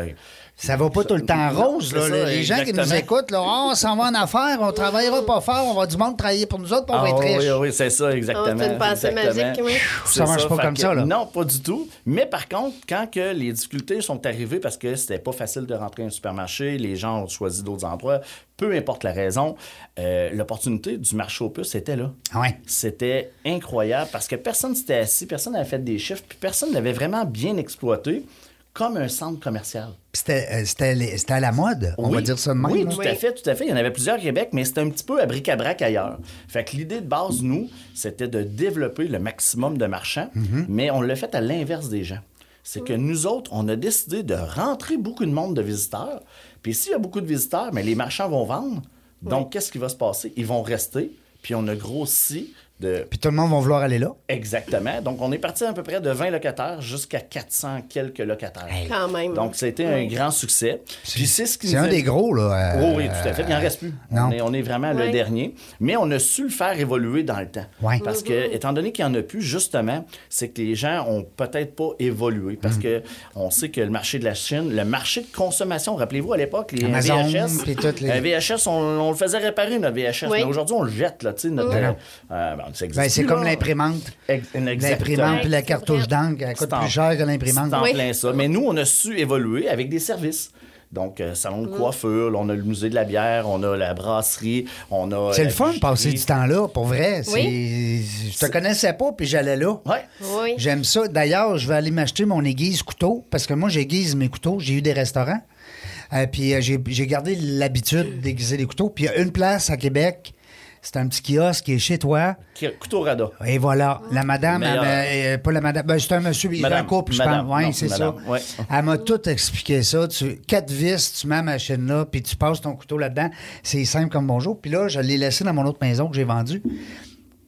Ça va pas tout le temps rose, là. ça, les gens qui nous écoutent, là, Ah, on s'en va en affaires, on travaillera pas fort, on va du monde travailler pour nous autres, puis on va Ah être oui, riches. oui, oui, c'est ça, exactement. Oh, c'est une pensée exactement. magique, oui. Ça marche pas comme que- ça, là. Non, pas du tout. Mais par contre, quand que les difficultés sont arrivées parce que c'était pas facile de rentrer à un supermarché, les gens ont choisi d'autres endroits, peu importe la raison, euh, l'opportunité du marché aux puces était là. Ouais. C'était incroyable parce que personne s'était assis, personne n'avait fait des chiffres, puis personne l'avait vraiment bien exploité comme un centre commercial. C'était euh, c'était à la mode, on Oui. va dire ça de même. Oui, tout Oui. à fait, tout à fait. Il y en avait plusieurs au Québec, mais c'était un petit peu à bric-à-brac ailleurs. Fait que l'idée de base, nous, c'était de développer le maximum de marchands, Mhm. mais on l'a fait à l'inverse des gens. C'est que nous autres, on a décidé de rentrer beaucoup de monde de visiteurs. Puis s'il y a beaucoup de visiteurs, mais les marchands vont vendre. Donc, qu'est-ce qui va se passer? Ils vont rester. Puis on a grossi de Puis tout le monde va vouloir aller là. Exactement. Donc, on est parti à peu près de 20 locataires jusqu'à 400 quelques locataires. Quand même. Donc, ça a été un grand succès. Puis c'est ce qui C'est un a- des gros, là. euh, Oh oui, tout à fait. Il n'en reste plus. non. On, est, on est vraiment le dernier. Mais on a su le faire évoluer dans le temps. Ouais. Parce que, étant donné qu'il n'y en a plus, justement, c'est que les gens ont peut-être pas évolué. Parce Mm. que on sait que le marché de la Chine, le marché de consommation, rappelez-vous, à l'époque, les Amazon, VHS, les- VHS, on, on le faisait réparer, notre VHS. Oui. Mais aujourd'hui, on le jette, là, tu sais, notre... Ben non. euh, ben, Ben, c'est comme l'imprimante. L'imprimante puis la cartouche d'encre, elle coûte en- plus cher que l'imprimante. C'est en Oui. plein ça. Mais nous, on a su évoluer avec des services. Donc, euh, salon de coiffure, là, on a le musée de la bière, on a la brasserie, on a. C'est le fun de passer du temps là, pour vrai. Oui. Je te connaissais pas, puis j'allais là. Ouais. Oui. J'aime ça. D'ailleurs, je vais aller m'acheter mon aiguise couteau parce que moi, j'aiguise mes couteaux. J'ai eu des restaurants. Euh, puis euh, j'ai j'ai gardé l'habitude d'aiguiser les couteaux. Puis il y a une place à Québec. C'est un petit kiosque qui est chez toi. Couteau Rada. Et voilà. La madame, elle Meilleur. m'a- euh, pas la madame, ben, c'est un monsieur, il est Madame. un couple, je Madame. pense. Oui, c'est ça. Ouais. Elle m'a tout expliqué ça. Tu, quatre vis, tu mets la machine là, puis tu passes ton couteau là-dedans. C'est simple comme bonjour. Puis là, je l'ai laissé dans mon autre maison que j'ai vendue.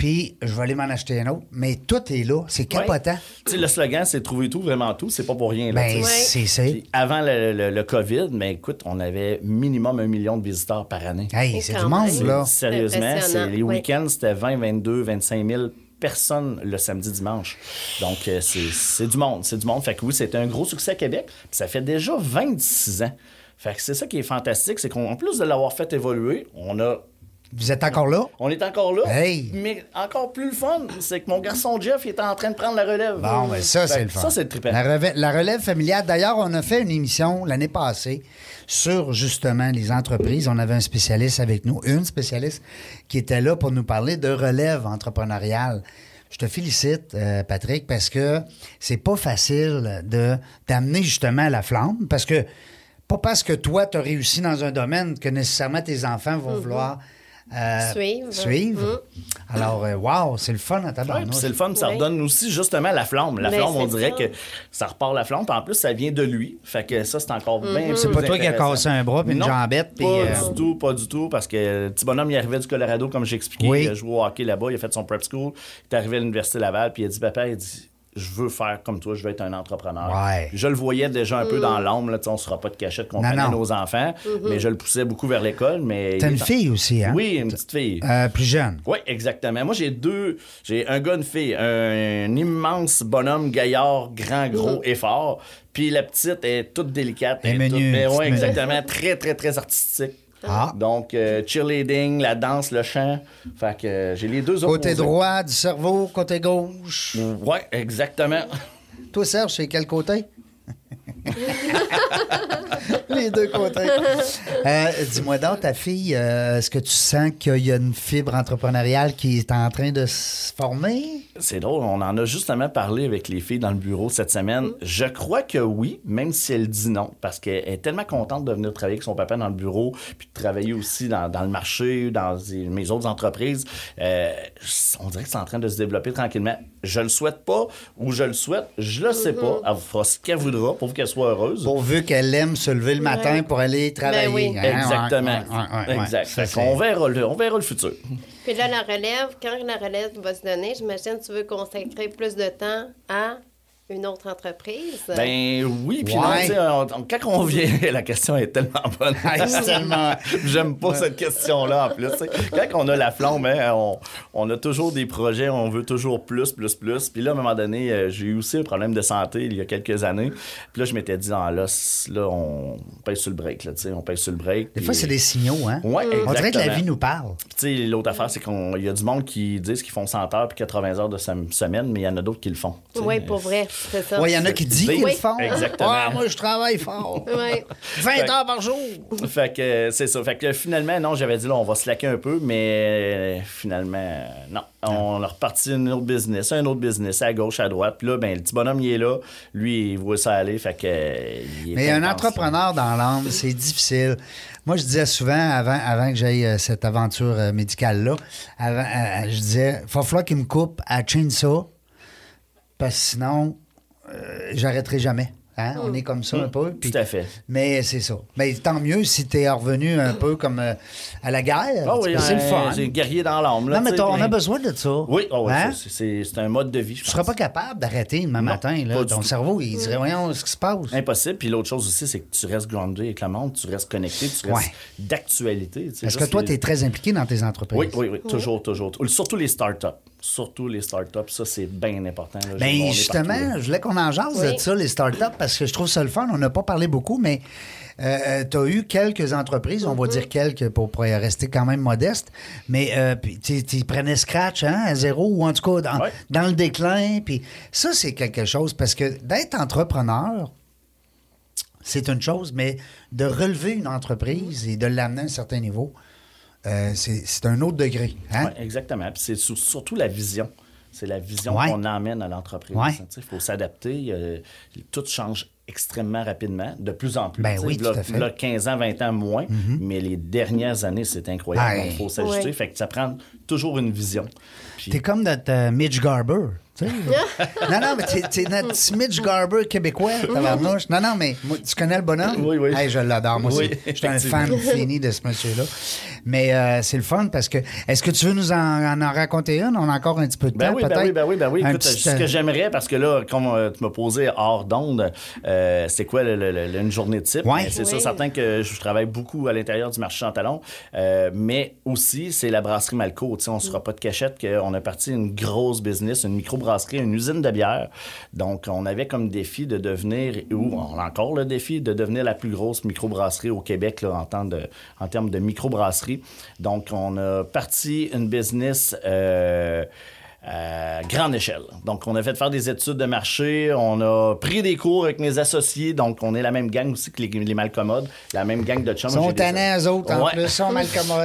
Puis je vais aller m'en acheter un autre. Mais tout est là. C'est capotant. Ouais. Tu sais, le slogan, c'est trouver tout, vraiment tout. C'est pas pour rien. Là, Ben, c'est ça. Avant le, le- le COVID, mais écoute, on avait minimum un million de visiteurs par année. Hey, Et c'est du monde, là. Sérieusement, les week-ends, c'était 20, 22, 25 000 personnes le samedi, dimanche. Donc, euh, c'est, c'est du monde. C'est du monde. Fait que oui, c'était un gros succès à Québec. Puis ça fait déjà 26 ans. Fait que c'est ça qui est fantastique, c'est qu'en plus de l'avoir fait évoluer, on a Vous êtes encore là? On est encore là. Hey! Mais encore plus le fun, c'est que mon garçon Jeff il était en train de prendre la relève. Bon, ben ça, c'est le fun. Ça, c'est le. La, reve- la relève familiale. D'ailleurs, on a fait une émission l'année passée sur justement les entreprises. On avait un spécialiste avec nous, une spécialiste qui était là pour nous parler de relève entrepreneuriale. Je te félicite, euh, Patrick, parce que c'est pas facile de d'amener justement la flamme, parce que pas parce que toi, tu as réussi dans un domaine que nécessairement tes enfants vont vouloir euh, Suivre. suivre. Alors, euh, wow, c'est le fun à ta Ouais, puis c'est le fun, ça Oui. redonne aussi justement la flamme. La flamme, on c'est dirait ça. que ça repart la flamme. Puis en plus, ça vient de lui. Fait que ça, c'est encore bien C'est plus pas toi qui as cassé un bras puis une Non, jambette, puis, Pas euh, du tout, pas du tout. Parce que le petit bonhomme, il arrivait du Colorado, comme j'ai expliqué. Oui. Il a joué au hockey là-bas, il a fait son prep school. Il est arrivé à l'Université Laval, puis il a dit Papa, il dit je veux faire comme toi, je veux être un entrepreneur. Ouais. Je le voyais déjà un peu dans l'ombre, là, tu sais, on ne sera pas de cachette qu'on nos enfants, mais je le poussais beaucoup vers l'école. mais T'as une en- fille aussi, hein? Oui, une petite fille. Euh, plus jeune. Oui, exactement. Moi, j'ai deux. J'ai un gars, une fille. Un, immense bonhomme, gaillard, grand, gros et fort. Puis la petite est toute délicate. Elle est toute- menue, mais ouais, exactement. Très, très, très artistique. Ah. Donc, euh, cheerleading, la danse, le chant. Fait que euh, j'ai les deux autres. Côté droit du cerveau, côté gauche. Oui, exactement. Toi, Serge, c'est quel côté? Les deux côtés. Euh, Dis-moi donc, ta fille, euh, est-ce que tu sens qu'il y a une fibre entrepreneuriale qui est en train de se former? C'est drôle, on en a justement parlé avec les filles dans le bureau cette semaine. Je crois que oui, même si elle dit non, parce qu'elle est tellement contente de venir travailler avec son papa dans le bureau, puis de travailler aussi dans, dans le marché, dans mes autres entreprises. Euh, on dirait que c'est en train de se développer tranquillement. Je le souhaite pas, ou je le souhaite, je le sais pas. Elle fera ce qu'elle voudra pour qu'elle soit heureuse. Pourvu qu'elle aime se lever le matin Ouais. pour aller travailler. Ben oui. hein? Exactement. Ouais, ouais, ouais, ouais. exact. Ça, qu'on verra le, on verra le futur. Puis là, la relève, quand la relève va se donner, j'imagine que tu veux consacrer plus de temps à une autre entreprise? Ben oui, puis Ouais. non, tu sais, on- on- quand on vient, la question est tellement bonne. Tellement- J'aime pas cette question-là en plus. Quand on a la flamme, hein, on, on a toujours des projets, on veut toujours plus, plus, plus. Puis là, à un moment donné, euh, j'ai eu aussi un problème de santé il y a quelques années. Puis là, je m'étais dit, ah, là, là, on pèse sur le break, là, tu sais, on pèse sur le break. Des fois, c'est des signaux, hein? Ouais, On dirait que la vie nous parle. Puis, tu sais, l'autre affaire, c'est qu'il y a du monde qui disent qu'ils font 100 heures puis 80 heures de sem- semaine, mais il y en a d'autres qui le font. Oui, pour vrai, il y en a qui disent qu'ils font. exactement. Ah, moi, je travaille fort. Oui. 20 heures par jour. Fait que c'est ça. Fait que finalement, non, j'avais dit là, on va slacker un peu, mais finalement, non. On a reparti un autre business, un autre business, à gauche, à droite. Puis là, ben, le petit bonhomme, il est là. Lui, il voit ça aller. Fait que. il est Mais un intense. entrepreneur dans l'âme, c'est difficile. Moi, je disais souvent, avant, avant que j'aille euh, cette aventure euh, médicale-là, avant, euh, je disais, il va falloir qu'il me coupe à Chainsaw, parce que sinon, euh, j'arrêterai jamais. Hein? On est comme ça un peu. puis- Mm. Tout à fait. Mais c'est ça. Mais tant mieux si tu es revenu un peu comme euh, à la guerre. Ah oui, c'est le fun. J'ai guerrier dans l'âme. là, Non, mais on a besoin de ça. Oui, oh, oui, Hein? c'est- c'est c'est un mode de vie, je Tu seras pense. pas capable d'arrêter demain matin. Là. Ton tout. cerveau, il dirait, voyons ce qui se passe. Impossible. Puis l'autre chose aussi, c'est que tu restes groundé avec le monde, tu restes connecté, tu restes Ouais. d'actualité. Parce que toi, les- tu es très impliqué dans tes entreprises. Oui, oui, oui, toujours, toujours. Surtout les startups. Surtout les startups, ça, c'est bien important. là. Ben justement, partout, je voulais qu'on en jase Oui. de ça, les startups, parce que je trouve ça le fun. On n'a pas parlé beaucoup, mais tu as eu quelques entreprises, on va dire quelques pour, pour rester quand même modeste, mais euh, tu prenais scratch hein, à zéro, ou en tout cas dans, dans le déclin. Puis ça, c'est quelque chose, parce que d'être entrepreneur, c'est une chose, mais de relever une entreprise et de l'amener à un certain niveau, euh, c'est un autre degré. Hein? Ouais, exactement. Puis c'est sur- surtout la vision. C'est la vision Ouais. qu'on emmène à l'entreprise. Ouais. Il faut s'adapter. euh, tout change extrêmement rapidement, de plus en plus. Ben oui, v'là- tout à fait. Mm-hmm. v'là 15 ans, 20 ans moins, mais les dernières années, c'est incroyable. Il faut s'ajuster. Ouais. Fait que ça prend toujours une vision. Puis- T'es comme notre euh, Mitch Garber. non, non, mais t'es, notre petit Mitch Garber québécois, tabarnouche. Non, non, mais moi, tu connais le bonhomme? Oui, oui. Hey, je l'adore. Moi, c'est- je suis un fan fini de ce monsieur-là. Mais euh, c'est le fun parce que. Est-ce que tu veux nous en, en, en raconter une? On a encore un petit peu de Ben temps, oui, ben peut-être? oui, ben oui, ben oui. Un Écoute, petit, ce que euh, j'aimerais, parce que là, comme euh, tu m'as posé hors d'onde, euh, c'est quoi le- le- le- une journée de type? Ouais. Mais C'est Oui. sûr, certain que je travaille beaucoup à l'intérieur du marché Chantalon, euh, mais aussi, c'est la brasserie Malco. Tu sais, on ne se fera pas de cachette qu'on a parti une grosse business, une microbrasserie, une usine de bière. Donc, on avait comme défi de devenir, ou on a encore le défi, de devenir la plus grosse microbrasserie au Québec en, termes de microbrasserie. Donc, on a parti une business... euh, grande échelle. Donc, on a fait faire des études de marché, on a pris des cours avec mes associés, donc on est la même gang aussi que les, les malcommodes, la même gang de chums. Ils sont tannants, eux autres, en Ouais. plus. Sont.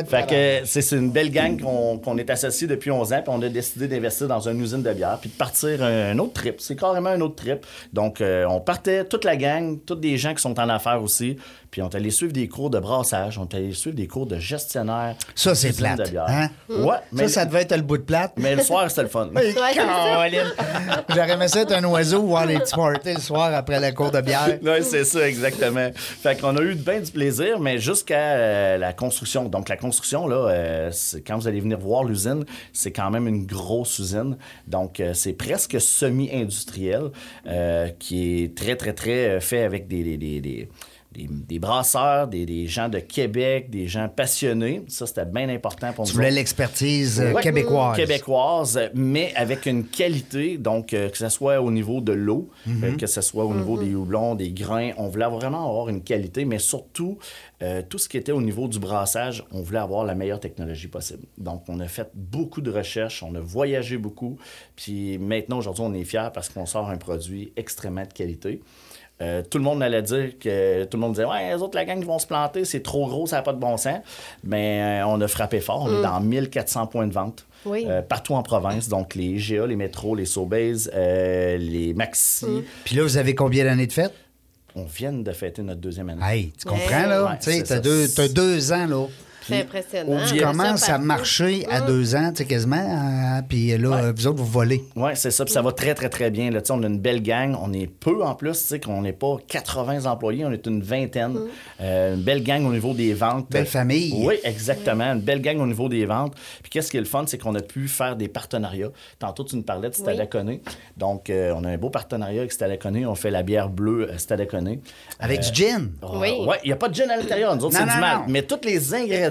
Fait que c'est une belle gang qu'on est associés depuis 11 ans, puis on a décidé d'investir dans une usine de bière, puis de partir un, un autre trip. C'est carrément un autre trip. Donc, euh, on partait, toute la gang, tous des gens qui sont en affaires aussi, puis on est allé suivre des cours de brassage, on est allé suivre des cours de gestionnaire. Ça, c'est plate, de bière. hein? Ouais, mais, Ça, ça devait être le bout de plate. mais le soir, c'était le fun. J'aurais aimé ça être un oiseau, voir les petits parties le soir après la cour de bière. Oui, c'est ça, exactement. Fait qu'on a eu bien du plaisir, mais jusqu'à euh, la construction. Donc, la construction, là, euh, c'est- quand vous allez venir voir l'usine, c'est quand même une grosse usine. Donc, euh, c'est presque semi-industriel, euh, qui est très, très, très fait avec des, des, des- des- des- des brasseurs, des, des gens de Québec, des gens passionnés. Ça, c'était bien important pour Tu nous. voulais autres. l'expertise euh, Ouais. québécoise. Québécoise, mais avec une qualité, donc euh, que ce soit au niveau de l'eau, Mhm. euh, que ce soit au niveau des houblons, des grains, on voulait vraiment avoir une qualité, mais surtout euh, tout ce qui était au niveau du brassage, on voulait avoir la meilleure technologie possible. Donc on a fait beaucoup de recherches, on a voyagé beaucoup, puis maintenant aujourd'hui on est fiers parce qu'on sort un produit extrêmement de qualité. Euh, tout le monde allait dire que tout le monde disait ouais les autres la gang ils vont se planter c'est trop gros ça n'a pas de bon sens mais euh, on a frappé fort on est dans 1400 points de vente Oui. euh, partout en province donc les IGA les métros les Sobeys euh, les Maxi Puis là, vous avez combien d'années de fête? on vient de fêter notre deuxième année Hey, tu comprends, là? Ouais, tu sais, c'est t'as ça. deux, t'as deux ans, là. C'est impressionnant. Commences Ça à marcher à deux ans, tu sais, quasiment. hein, puis là, Ouais. vous autres, vous volez. Oui, c'est ça. Puis ça va très, très, très bien. Là, on a une belle gang. On est peu en plus. tu sais, qu'on n'est pas 80 employés. On est une vingtaine. Euh, une belle gang au niveau des ventes. Belle famille. Oui, exactement. Une belle gang au niveau des ventes. Puis qu'est-ce qui est le fun, c'est qu'on a pu faire des partenariats. Tantôt, tu nous parlais de Stadaconé. Donc, euh, on a un beau partenariat avec Stadaconé. On fait la bière bleue euh, Stadaconé. Avec Euh, du gin. Oui. Oui, il n'y a pas de gin à l'intérieur. Nous autres, Non, c'est non, du mal. non. Mais tous les ingrédients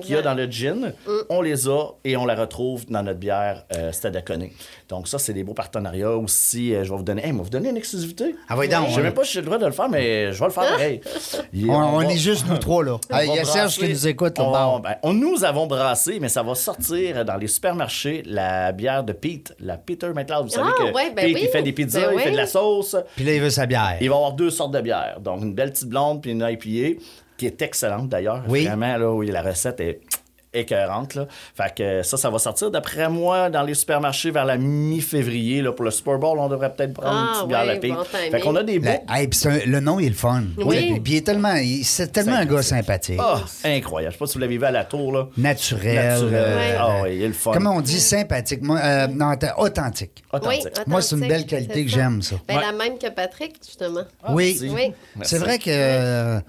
qu'il y a dans le gin, on les a et on la retrouve dans notre bière euh, Stadaconé. Donc, ça, c'est des beaux partenariats aussi. euh, je vais vous donner. Hey, moi, vous donner une exclusivité. Ah oui, donc, Je sais même pas si j'ai le droit de le faire, mais je vais le faire On, on va- est juste nous trois, là. Ah, Il y a Serge qui nous écoute, là. on- bon. ben, on- nous avons brassé, mais ça va sortir dans les supermarchés la bière de Pete, la Peter McLeod. Vous savez Ah, que ouais, ben Pete, oui. il fait des pizzas, Ben il fait de la sauce. Puis là, il veut sa bière. Il va avoir deux sortes de bières. Donc, une belle petite blonde puis une IPA, qui est excellente d'ailleurs. Oui. Vraiment, là, oui, la recette est écœurante. Là. Fait que ça, ça va sortir, d'après moi, dans les supermarchés vers la mi-février. Là, pour le Super Bowl, on devrait peut-être prendre une Ah, petite bière ouais, la pique. bon fait qu'on a des beaux... La- hey, un- le nom, il est le fun. Oui. Puis il est tellement, il- c'est tellement un gars sympathique. Ah, incroyable. Je sais pas si vous l'avez vu à la tour, là. Naturel. Naturel. euh, Ah oui, il est le fun. Comment on dit sympathique? Moi, euh, non, authentique. Authentique. Moi, c'est une belle qualité que j'aime, ça. Ben, Ouais. La même que Patrick, justement. Ah, oui. merci. Oui. C'est vrai que euh,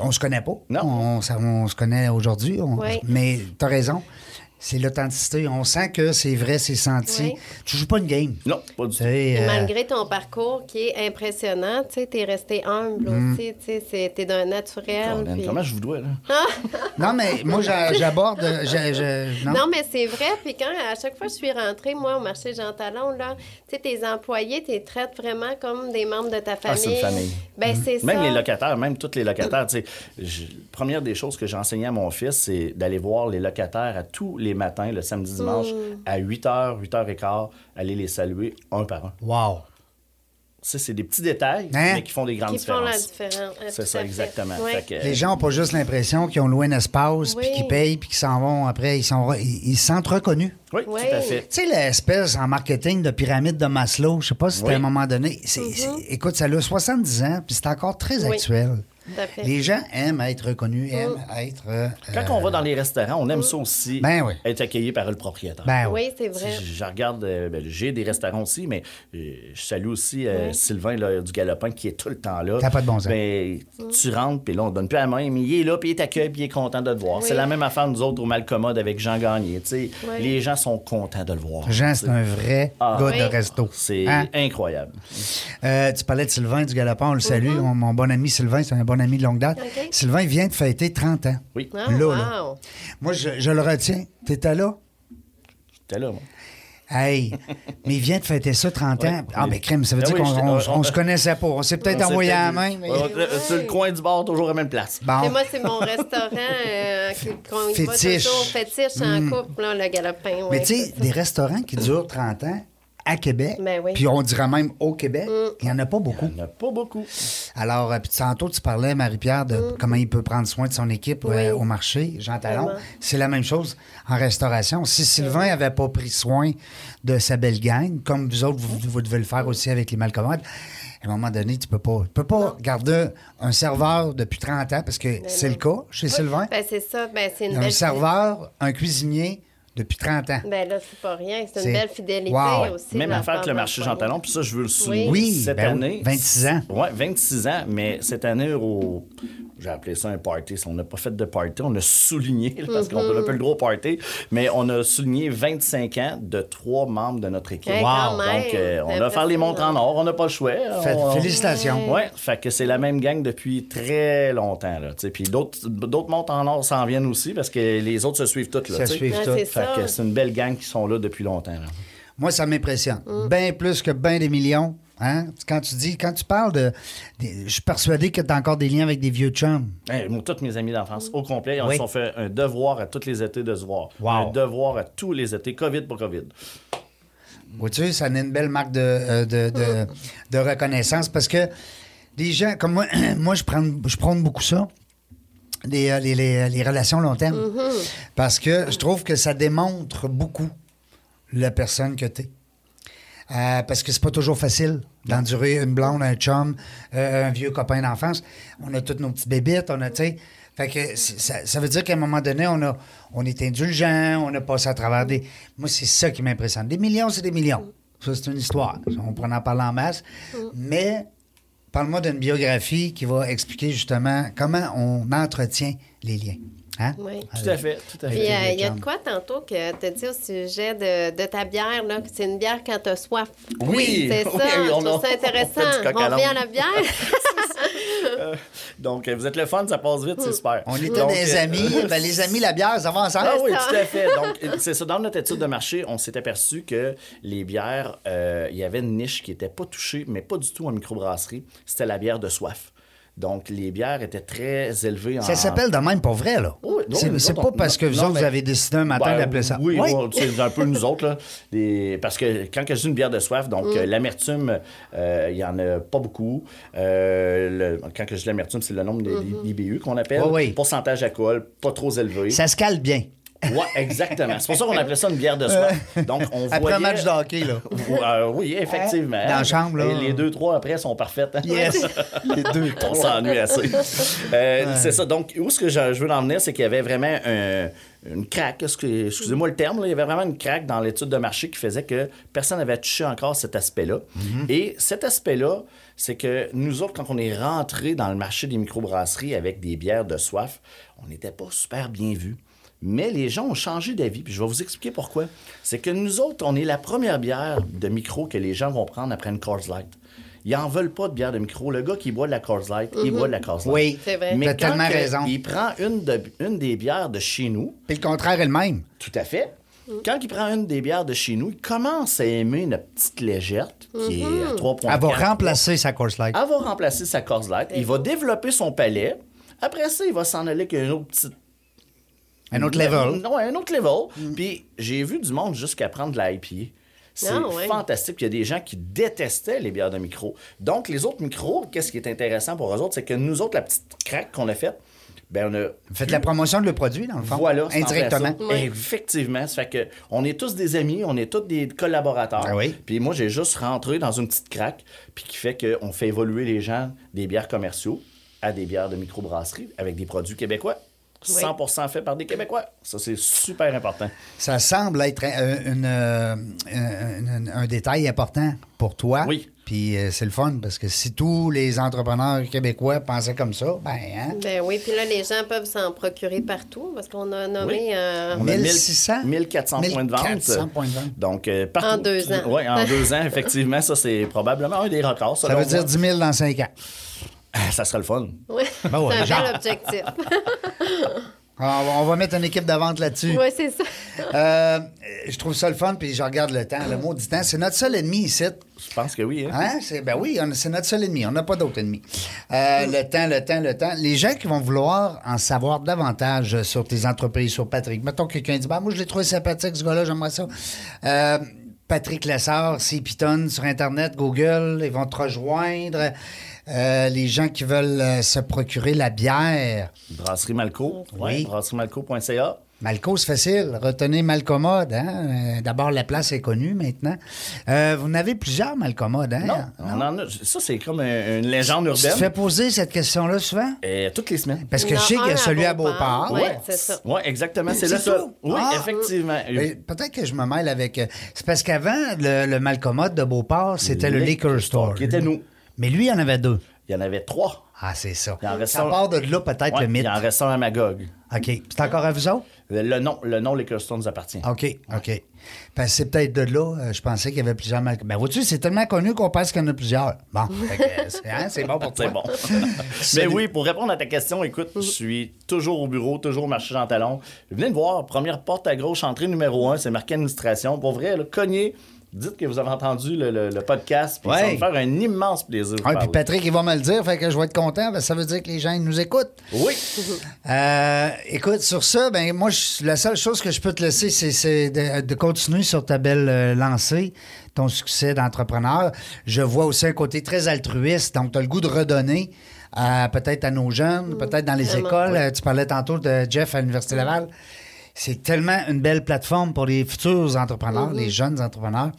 on se connaît pas. Non. On, se connaît aujourd'hui. on- Oui. Mais tu as raison. C'est l'authenticité. On sent que c'est vrai, c'est senti. Oui. Tu joues pas une game. Non, pas du tout. euh, Malgré ton parcours qui est impressionnant, tu sais, t'es resté humble Mm. aussi, tu sais, c'est- t'es d'un naturel. Puis- Comment je vous dois, là? Non, mais moi, j'a- j'aborde. je- je- non? Non, mais c'est vrai. Puis quand, à chaque fois que je suis rentrée, moi, au marché Jean Talon, là, tu sais, tes employés, tu les traites vraiment comme des membres de ta Ah, c'est famille. une famille. Ben, c'est Même ça. les locataires, même tous les locataires. tu sais, je- première des choses que j'ai enseigné à mon fils, c'est d'aller voir les locataires à tous les matins, le samedi, dimanche, Mm. à 8h, 8h15, aller les saluer un par un. Wow. Ça, c'est des petits détails, Hein? mais qui font des grandes Qui font la différences. différence. Ah, C'est ça, exactement. Ouais. Fait que- Les gens n'ont pas juste l'impression qu'ils ont loué un espace, puis qu'ils payent, puis qu'ils s'en vont après. Ils, sont, ils, ils se sentent reconnus. Oui, Oui. tout à fait. Tu sais, l'espèce en marketing de pyramide de Maslow, je sais pas si c'était Oui. à un moment donné. c'est- c'est- écoute, ça a 70 ans, puis c'est encore très Oui. actuel. Les gens aiment être reconnus, aiment être. euh, Quand on va dans les restaurants, on aime ça aussi, Ben oui. être accueilli par le propriétaire. ben oui. Oui, c'est vrai. Si je, regarde, euh, ben, j'ai des restaurants aussi, mais euh, je salue aussi euh, Sylvain là, du Galopin qui est tout le temps là. T'as pas de bon sens. Ben, Tu rentres, puis là, on te donne plus la main, mais il est là, puis il t'accueille, puis il est content de te voir. Oui. C'est la même affaire, nous autres, au Malcommode avec Jean Gagné. Les gens sont contents de le voir. Jean, c'est un vrai Ah. gars Oui. de resto. C'est Hein? incroyable. Euh, tu parlais de Sylvain du Galopin, on le salue. Mm-hmm. Mon, mon bon ami Sylvain, c'est un bon ami de longue date. Sylvain vient de fêter 30 ans. Oui, Ah, Là, là. Moi, je, je le retiens. T'étais là? t'es là, moi. Hey, mais il vient de fêter ça 30 ans. Ouais. Ah, mais crème, ça veut Ben dire oui, qu'on j'étais- on- on- on se connaissait pas. On s'est peut-être envoyé à la main. mais- Euh, Sur le coin du bar, toujours à la même place. Bon. Et moi, c'est mon restaurant euh, qui- qu'on y va Fétiche. toujours fétiche en couple, là, le galopin. Mais ouais, tu sais, des restaurants qui durent 30 ans à Québec, Ben oui. puis on dirait même au Québec, il n'y en a pas beaucoup. Il n'y en a pas beaucoup. Alors, euh, puis tantôt, tu parlais, Marie-Pierre, de comment il peut prendre soin de son équipe euh, Mm. Au marché, Jean Talon. C'est la même chose en restauration. Si Sylvain n'avait pas pris soin de sa belle gang, comme vous autres, vous, vous devez le faire aussi avec les malcommodes, à un moment donné, tu peux pas, tu peux pas garder un serveur depuis 30 ans, parce que c'est le cas chez Sylvain. Ben, c'est ça. Ben, c'est une un belle serveur, un cuisinier depuis 30 ans. Ben là, c'est pas rien. C'est C'est- une belle fidélité Wow. aussi. Même affaire que le marché Jean. Talon, puis ça, je veux le souligner. Oui, cette ben année. 26 ans. Oui, 26 ans, mais cette année, au... j'ai appelé ça un party. On n'a pas fait de party, on a souligné, là, parce qu'on n'a pas le droit au party, mais on a souligné 25 ans de trois membres de notre équipe. Hey, même, Donc, euh, on a fait les montres en or, on n'a pas le choix. Fait- On- félicitations. Oui, fait que c'est la même gang depuis très longtemps. Là, puis d'autres d'autres montres en or s'en viennent aussi parce que les autres se suivent toutes. Là, Ça tu sais. suit Ouais, tout. c'est Fait ça. Que c'est une belle gang qui sont là depuis longtemps. là. Moi, ça m'impressionne. Mm. Bien plus que bien des millions. Hein? Quand tu dis, quand tu parles de. des- je suis persuadé que tu as encore des liens avec des vieux chums. Hey, moi, tous mes amis d'enfance, au complet, ils Oui. se sont fait un devoir à tous les étés de se voir. Wow. Un devoir à tous les étés, COVID pour COVID. Vois-tu, ça a une belle marque de, euh, de, de- de reconnaissance parce que les gens, comme moi, moi je, prends, je prône beaucoup ça. Les, euh, les, les- les relations long terme. Parce que je trouve que ça démontre beaucoup la personne que tu es. parce que c'est pas toujours facile d'endurer une blonde, un chum, euh, un vieux copain d'enfance. On a toutes nos petites bébites, on a, tu sais. Fait que ça, ça veut dire qu'à un moment donné, on, a, on est indulgent, on a passé à travers des. Moi, c'est ça qui m'impressionne. Des millions, c'est des millions. Ça, c'est une histoire. On pourrait en parler en masse. Mais parle-moi d'une biographie qui va expliquer justement comment on entretient les liens. Hein? Oui. Tout à fait, tout à Puis, fait. euh, il y a de quoi tantôt que tu as dit au sujet de, de ta bière, là, que c'est une bière quand tu as soif. Oui, C'est oui, ça, je on trouve a- ça on intéressant. On à revient à la bière. Donc, euh, vous êtes le fun, ça passe vite, c'est super. On était Donc, des euh, amis. Ben, les amis, la bière, ça va ensemble. Ah oui, tout à fait. Donc, c'est ça. Dans notre étude de marché, on s'est aperçu que les bières, euh, il y avait une niche qui n'était pas touchée, mais pas du tout en microbrasserie. C'était la bière de soif. Donc, les bières étaient très élevées en... Ça s'appelle de même pour vrai, là. Oui, c'est pas on- parce que vous non, autres, vous avez décidé un matin Ben, d'appeler ça. Oui, c'est un peu nous autres. Là, Parce que quand je dis une bière de soif, donc Mm. euh, l'amertume, euh, il y en a pas beaucoup. Euh, le- quand je dis l'amertume, c'est le nombre d'IBU qu'on appelle. Oui, oui. Pourcentage d'alcool, pas trop élevé. Ça se cale bien. Ouais, exactement. C'est pour ça qu'on appelait ça une bière de soif. Donc, on Après un match de hockey, là. Euh, oui, effectivement. Dans la chambre, là. Et les deux, trois après sont parfaites. hein? Yes. Les deux. On s'ennuie assez. Euh, C'est ça. Donc, où ce que je, veux en venir, c'est qu'il y avait vraiment un- une craque. Excusez-moi le terme. là, il y avait vraiment une craque dans l'étude de marché qui faisait que personne n'avait touché encore cet aspect-là. Et cet aspect-là, c'est que nous autres, quand on est rentré dans le marché des microbrasseries avec des bières de soif, on n'était pas super bien vus. Mais les gens ont changé d'avis, puis je vais vous expliquer pourquoi. C'est que nous autres, on est la première bière de micro que les gens vont prendre après une Coors Light. Ils en veulent pas de bière de micro. Le gars qui boit de la Coors Light, il boit de la Coors Light. Oui. C'est vrai. Mais T'as quand tellement raison. il prend une, de- une des bières de chez nous, Puis le contraire est le même. tout à fait. Quand il prend une des bières de chez nous, il commence à aimer notre petite légère, qui est à 3,4. Elle va remplacer sa course light. Elle va remplacer sa Coors Light. Il va développer son palais. Après ça, il va s'en aller avec une autre petite Un autre level. non, un autre level. Puis j'ai vu du monde jusqu'à prendre de la IPA. C'est Ah, ouais. fantastique. Puis Il y a des gens qui détestaient les bières de micro. Donc, les autres micros, qu'est-ce qui est intéressant pour eux autres, c'est que nous autres, la petite craque qu'on a faite, ben on a. Faites la promotion de le produit, dans le fond. Voilà, Indirectement. Effectivement. Ça fait que on est tous des amis, on est tous des collaborateurs. Ah oui. Puis moi, j'ai juste rentré dans une petite craque, puis qui fait qu'on fait évoluer les gens des bières commerciaux à des bières de microbrasserie avec des produits québécois. 100% faits par des Québécois. Ça, c'est super important. Ça semble être un, une, euh, un- détail important pour toi. Oui. Puis euh, c'est le fun parce que si tous les entrepreneurs québécois pensaient comme ça, ben, hein, Ben oui, puis là, les gens peuvent s'en procurer partout parce qu'on a nommé. Oui. euh, On a 1600? 1400 points de vente. 1400 points de vente. Donc, euh, partout. En deux ans. Oui, en deux ans, effectivement. Ça, c'est probablement un des records. ça veut dire moi. 10 000 dans 5 ans. Ah, Ça serait le fun. Oui, Ben ouais, c'est un genre. bel objectif. On va, on va mettre une équipe de vente là-dessus. oui, c'est ça. Euh, je trouve ça le fun, puis je regarde le temps. Le mot du temps, c'est notre seul ennemi ici. Je pense que oui. hein. Hein? C'est, ben oui, on- c'est notre seul ennemi. On n'a pas d'autre ennemi. Euh, le temps, le temps, le temps. Les gens qui vont vouloir en savoir davantage sur tes entreprises, sur Patrick. Mettons que quelqu'un dit ben, Moi, je l'ai trouvé sympathique, ce gars-là, j'aimerais ça. Euh, Patrick Lessard, c'est Python sur Internet, Google, ils vont te rejoindre. Euh, les gens qui veulent euh, se procurer la bière. Brasserie Malco. Oui. Oui. Brasseriemalco.ca. Malco, c'est facile. Retenez Malcommode. Hein? Euh, D'abord, la place est connue maintenant. Euh, vous en avez plusieurs Malcommodes. Hein? Non, on en a. Ça, c'est comme un- une légende Tu te urbaine. fais poser cette question-là souvent? Euh, toutes les semaines. Parce que je sais qu'il y a celui à Beauport. Beauport. Ouais. c'est ça. Oui, exactement. C'est le seul. Oui, Ah. effectivement. Mais Peut-être que je me mêle avec. C'est parce qu'avant, le, le Malcommode de Beauport, c'était le liquor store. Qui était nous. Mais lui, il y en avait deux. Il y en avait trois. Ah, c'est ça. Il en reste ça un- part de là, peut-être, Ouais, le mythe. Il en reste un à Magog. OK. C'est encore à vous autres? Le, le nom, le nom Liquor Store nous appartient. OK, OK. Parce que c'est peut-être de là, euh, je pensais qu'il y avait plusieurs Malcommode. Ben, vois-tu, c'est tellement connu qu'on pense qu'il y en a plusieurs. Bon, euh, c'est hein, c'est bon pour toi. C'est bon. Mais oui, pour répondre à ta question, écoute, je suis toujours au bureau, toujours au marché Jean Talon. Venez me voir, première porte à gauche, entrée numéro un, c'est marqué administration. Pour vrai, là, cognez, dites que vous avez entendu le, le- le podcast, puis ça va me faire un immense plaisir. Ah, puis. Patrick, il va me le dire, fait que je vais être content, parce que ça veut dire que les gens ils nous écoutent. Oui. Euh, écoute, sur ça, ben moi, je- la seule chose que je peux te laisser, c'est, de, de continuer sur ta belle euh, lancée, ton succès d'entrepreneur. Je vois aussi un côté très altruiste, donc tu as le goût de redonner. peut-être à nos jeunes, peut-être dans les vraiment. écoles. Euh, Tu parlais tantôt de Jeff à l'Université Laval. C'est tellement une belle plateforme pour les futurs entrepreneurs, les jeunes entrepreneurs.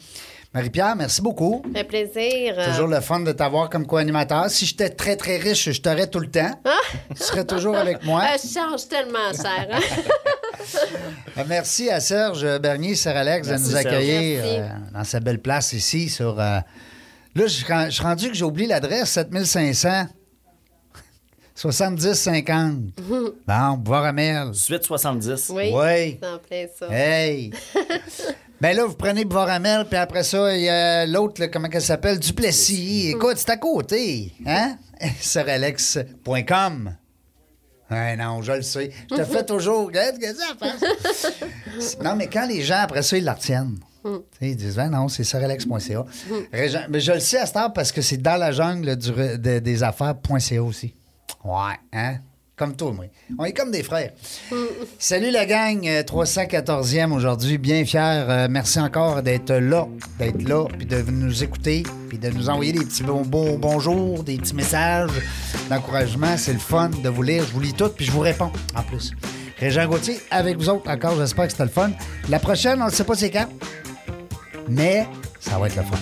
Marie-Pierre, merci beaucoup. Ça fait plaisir. Toujours le fun de t'avoir comme co-animateur. Si j'étais très, très riche, je t'aurais tout le temps. Tu serais toujours avec moi. euh, je charge tellement cher. hein? Euh, Merci à Serge Bernier, Sir Alex, de nous Serge. accueillir euh, dans sa belle place ici sur. euh, Là, je suis rendu que j'ai oublié l'adresse 7500 7050. Bon, boire à Mel. Suite 70. Oui. Oui. C'est en plein ça. Hey! ben là, vous prenez Boramel, puis après ça, il y a l'autre, comment elle s'appelle? Duplessis. Écoute, c'est à côté. Hein? Suralex.com. Ouais, non, je le sais. Je te fais toujours. Regarde, qu'est-ce que ça fait? non, mais quand les gens, après ça, ils la retiennent. Tu sais, Ils disent, ben non, c'est suralex.ca. Régent- Mais je le sais à cette heure parce que c'est dans la jungle du re- de- des affaires.ca aussi. Ouais, hein? Comme toi, moi. On est comme des frères. Salut la gang, euh, 314e aujourd'hui, bien fier. Euh, merci encore d'être là, d'être là, puis de nous écouter, puis de nous envoyer des petits bon, bon- bonjours, des petits messages d'encouragement. C'est le fun de vous lire. Je vous lis tout, puis je vous réponds en plus. Régent Gauthier, avec vous autres encore, j'espère que c'était le fun. La prochaine, on ne sait pas c'est quand, mais ça va être le fun.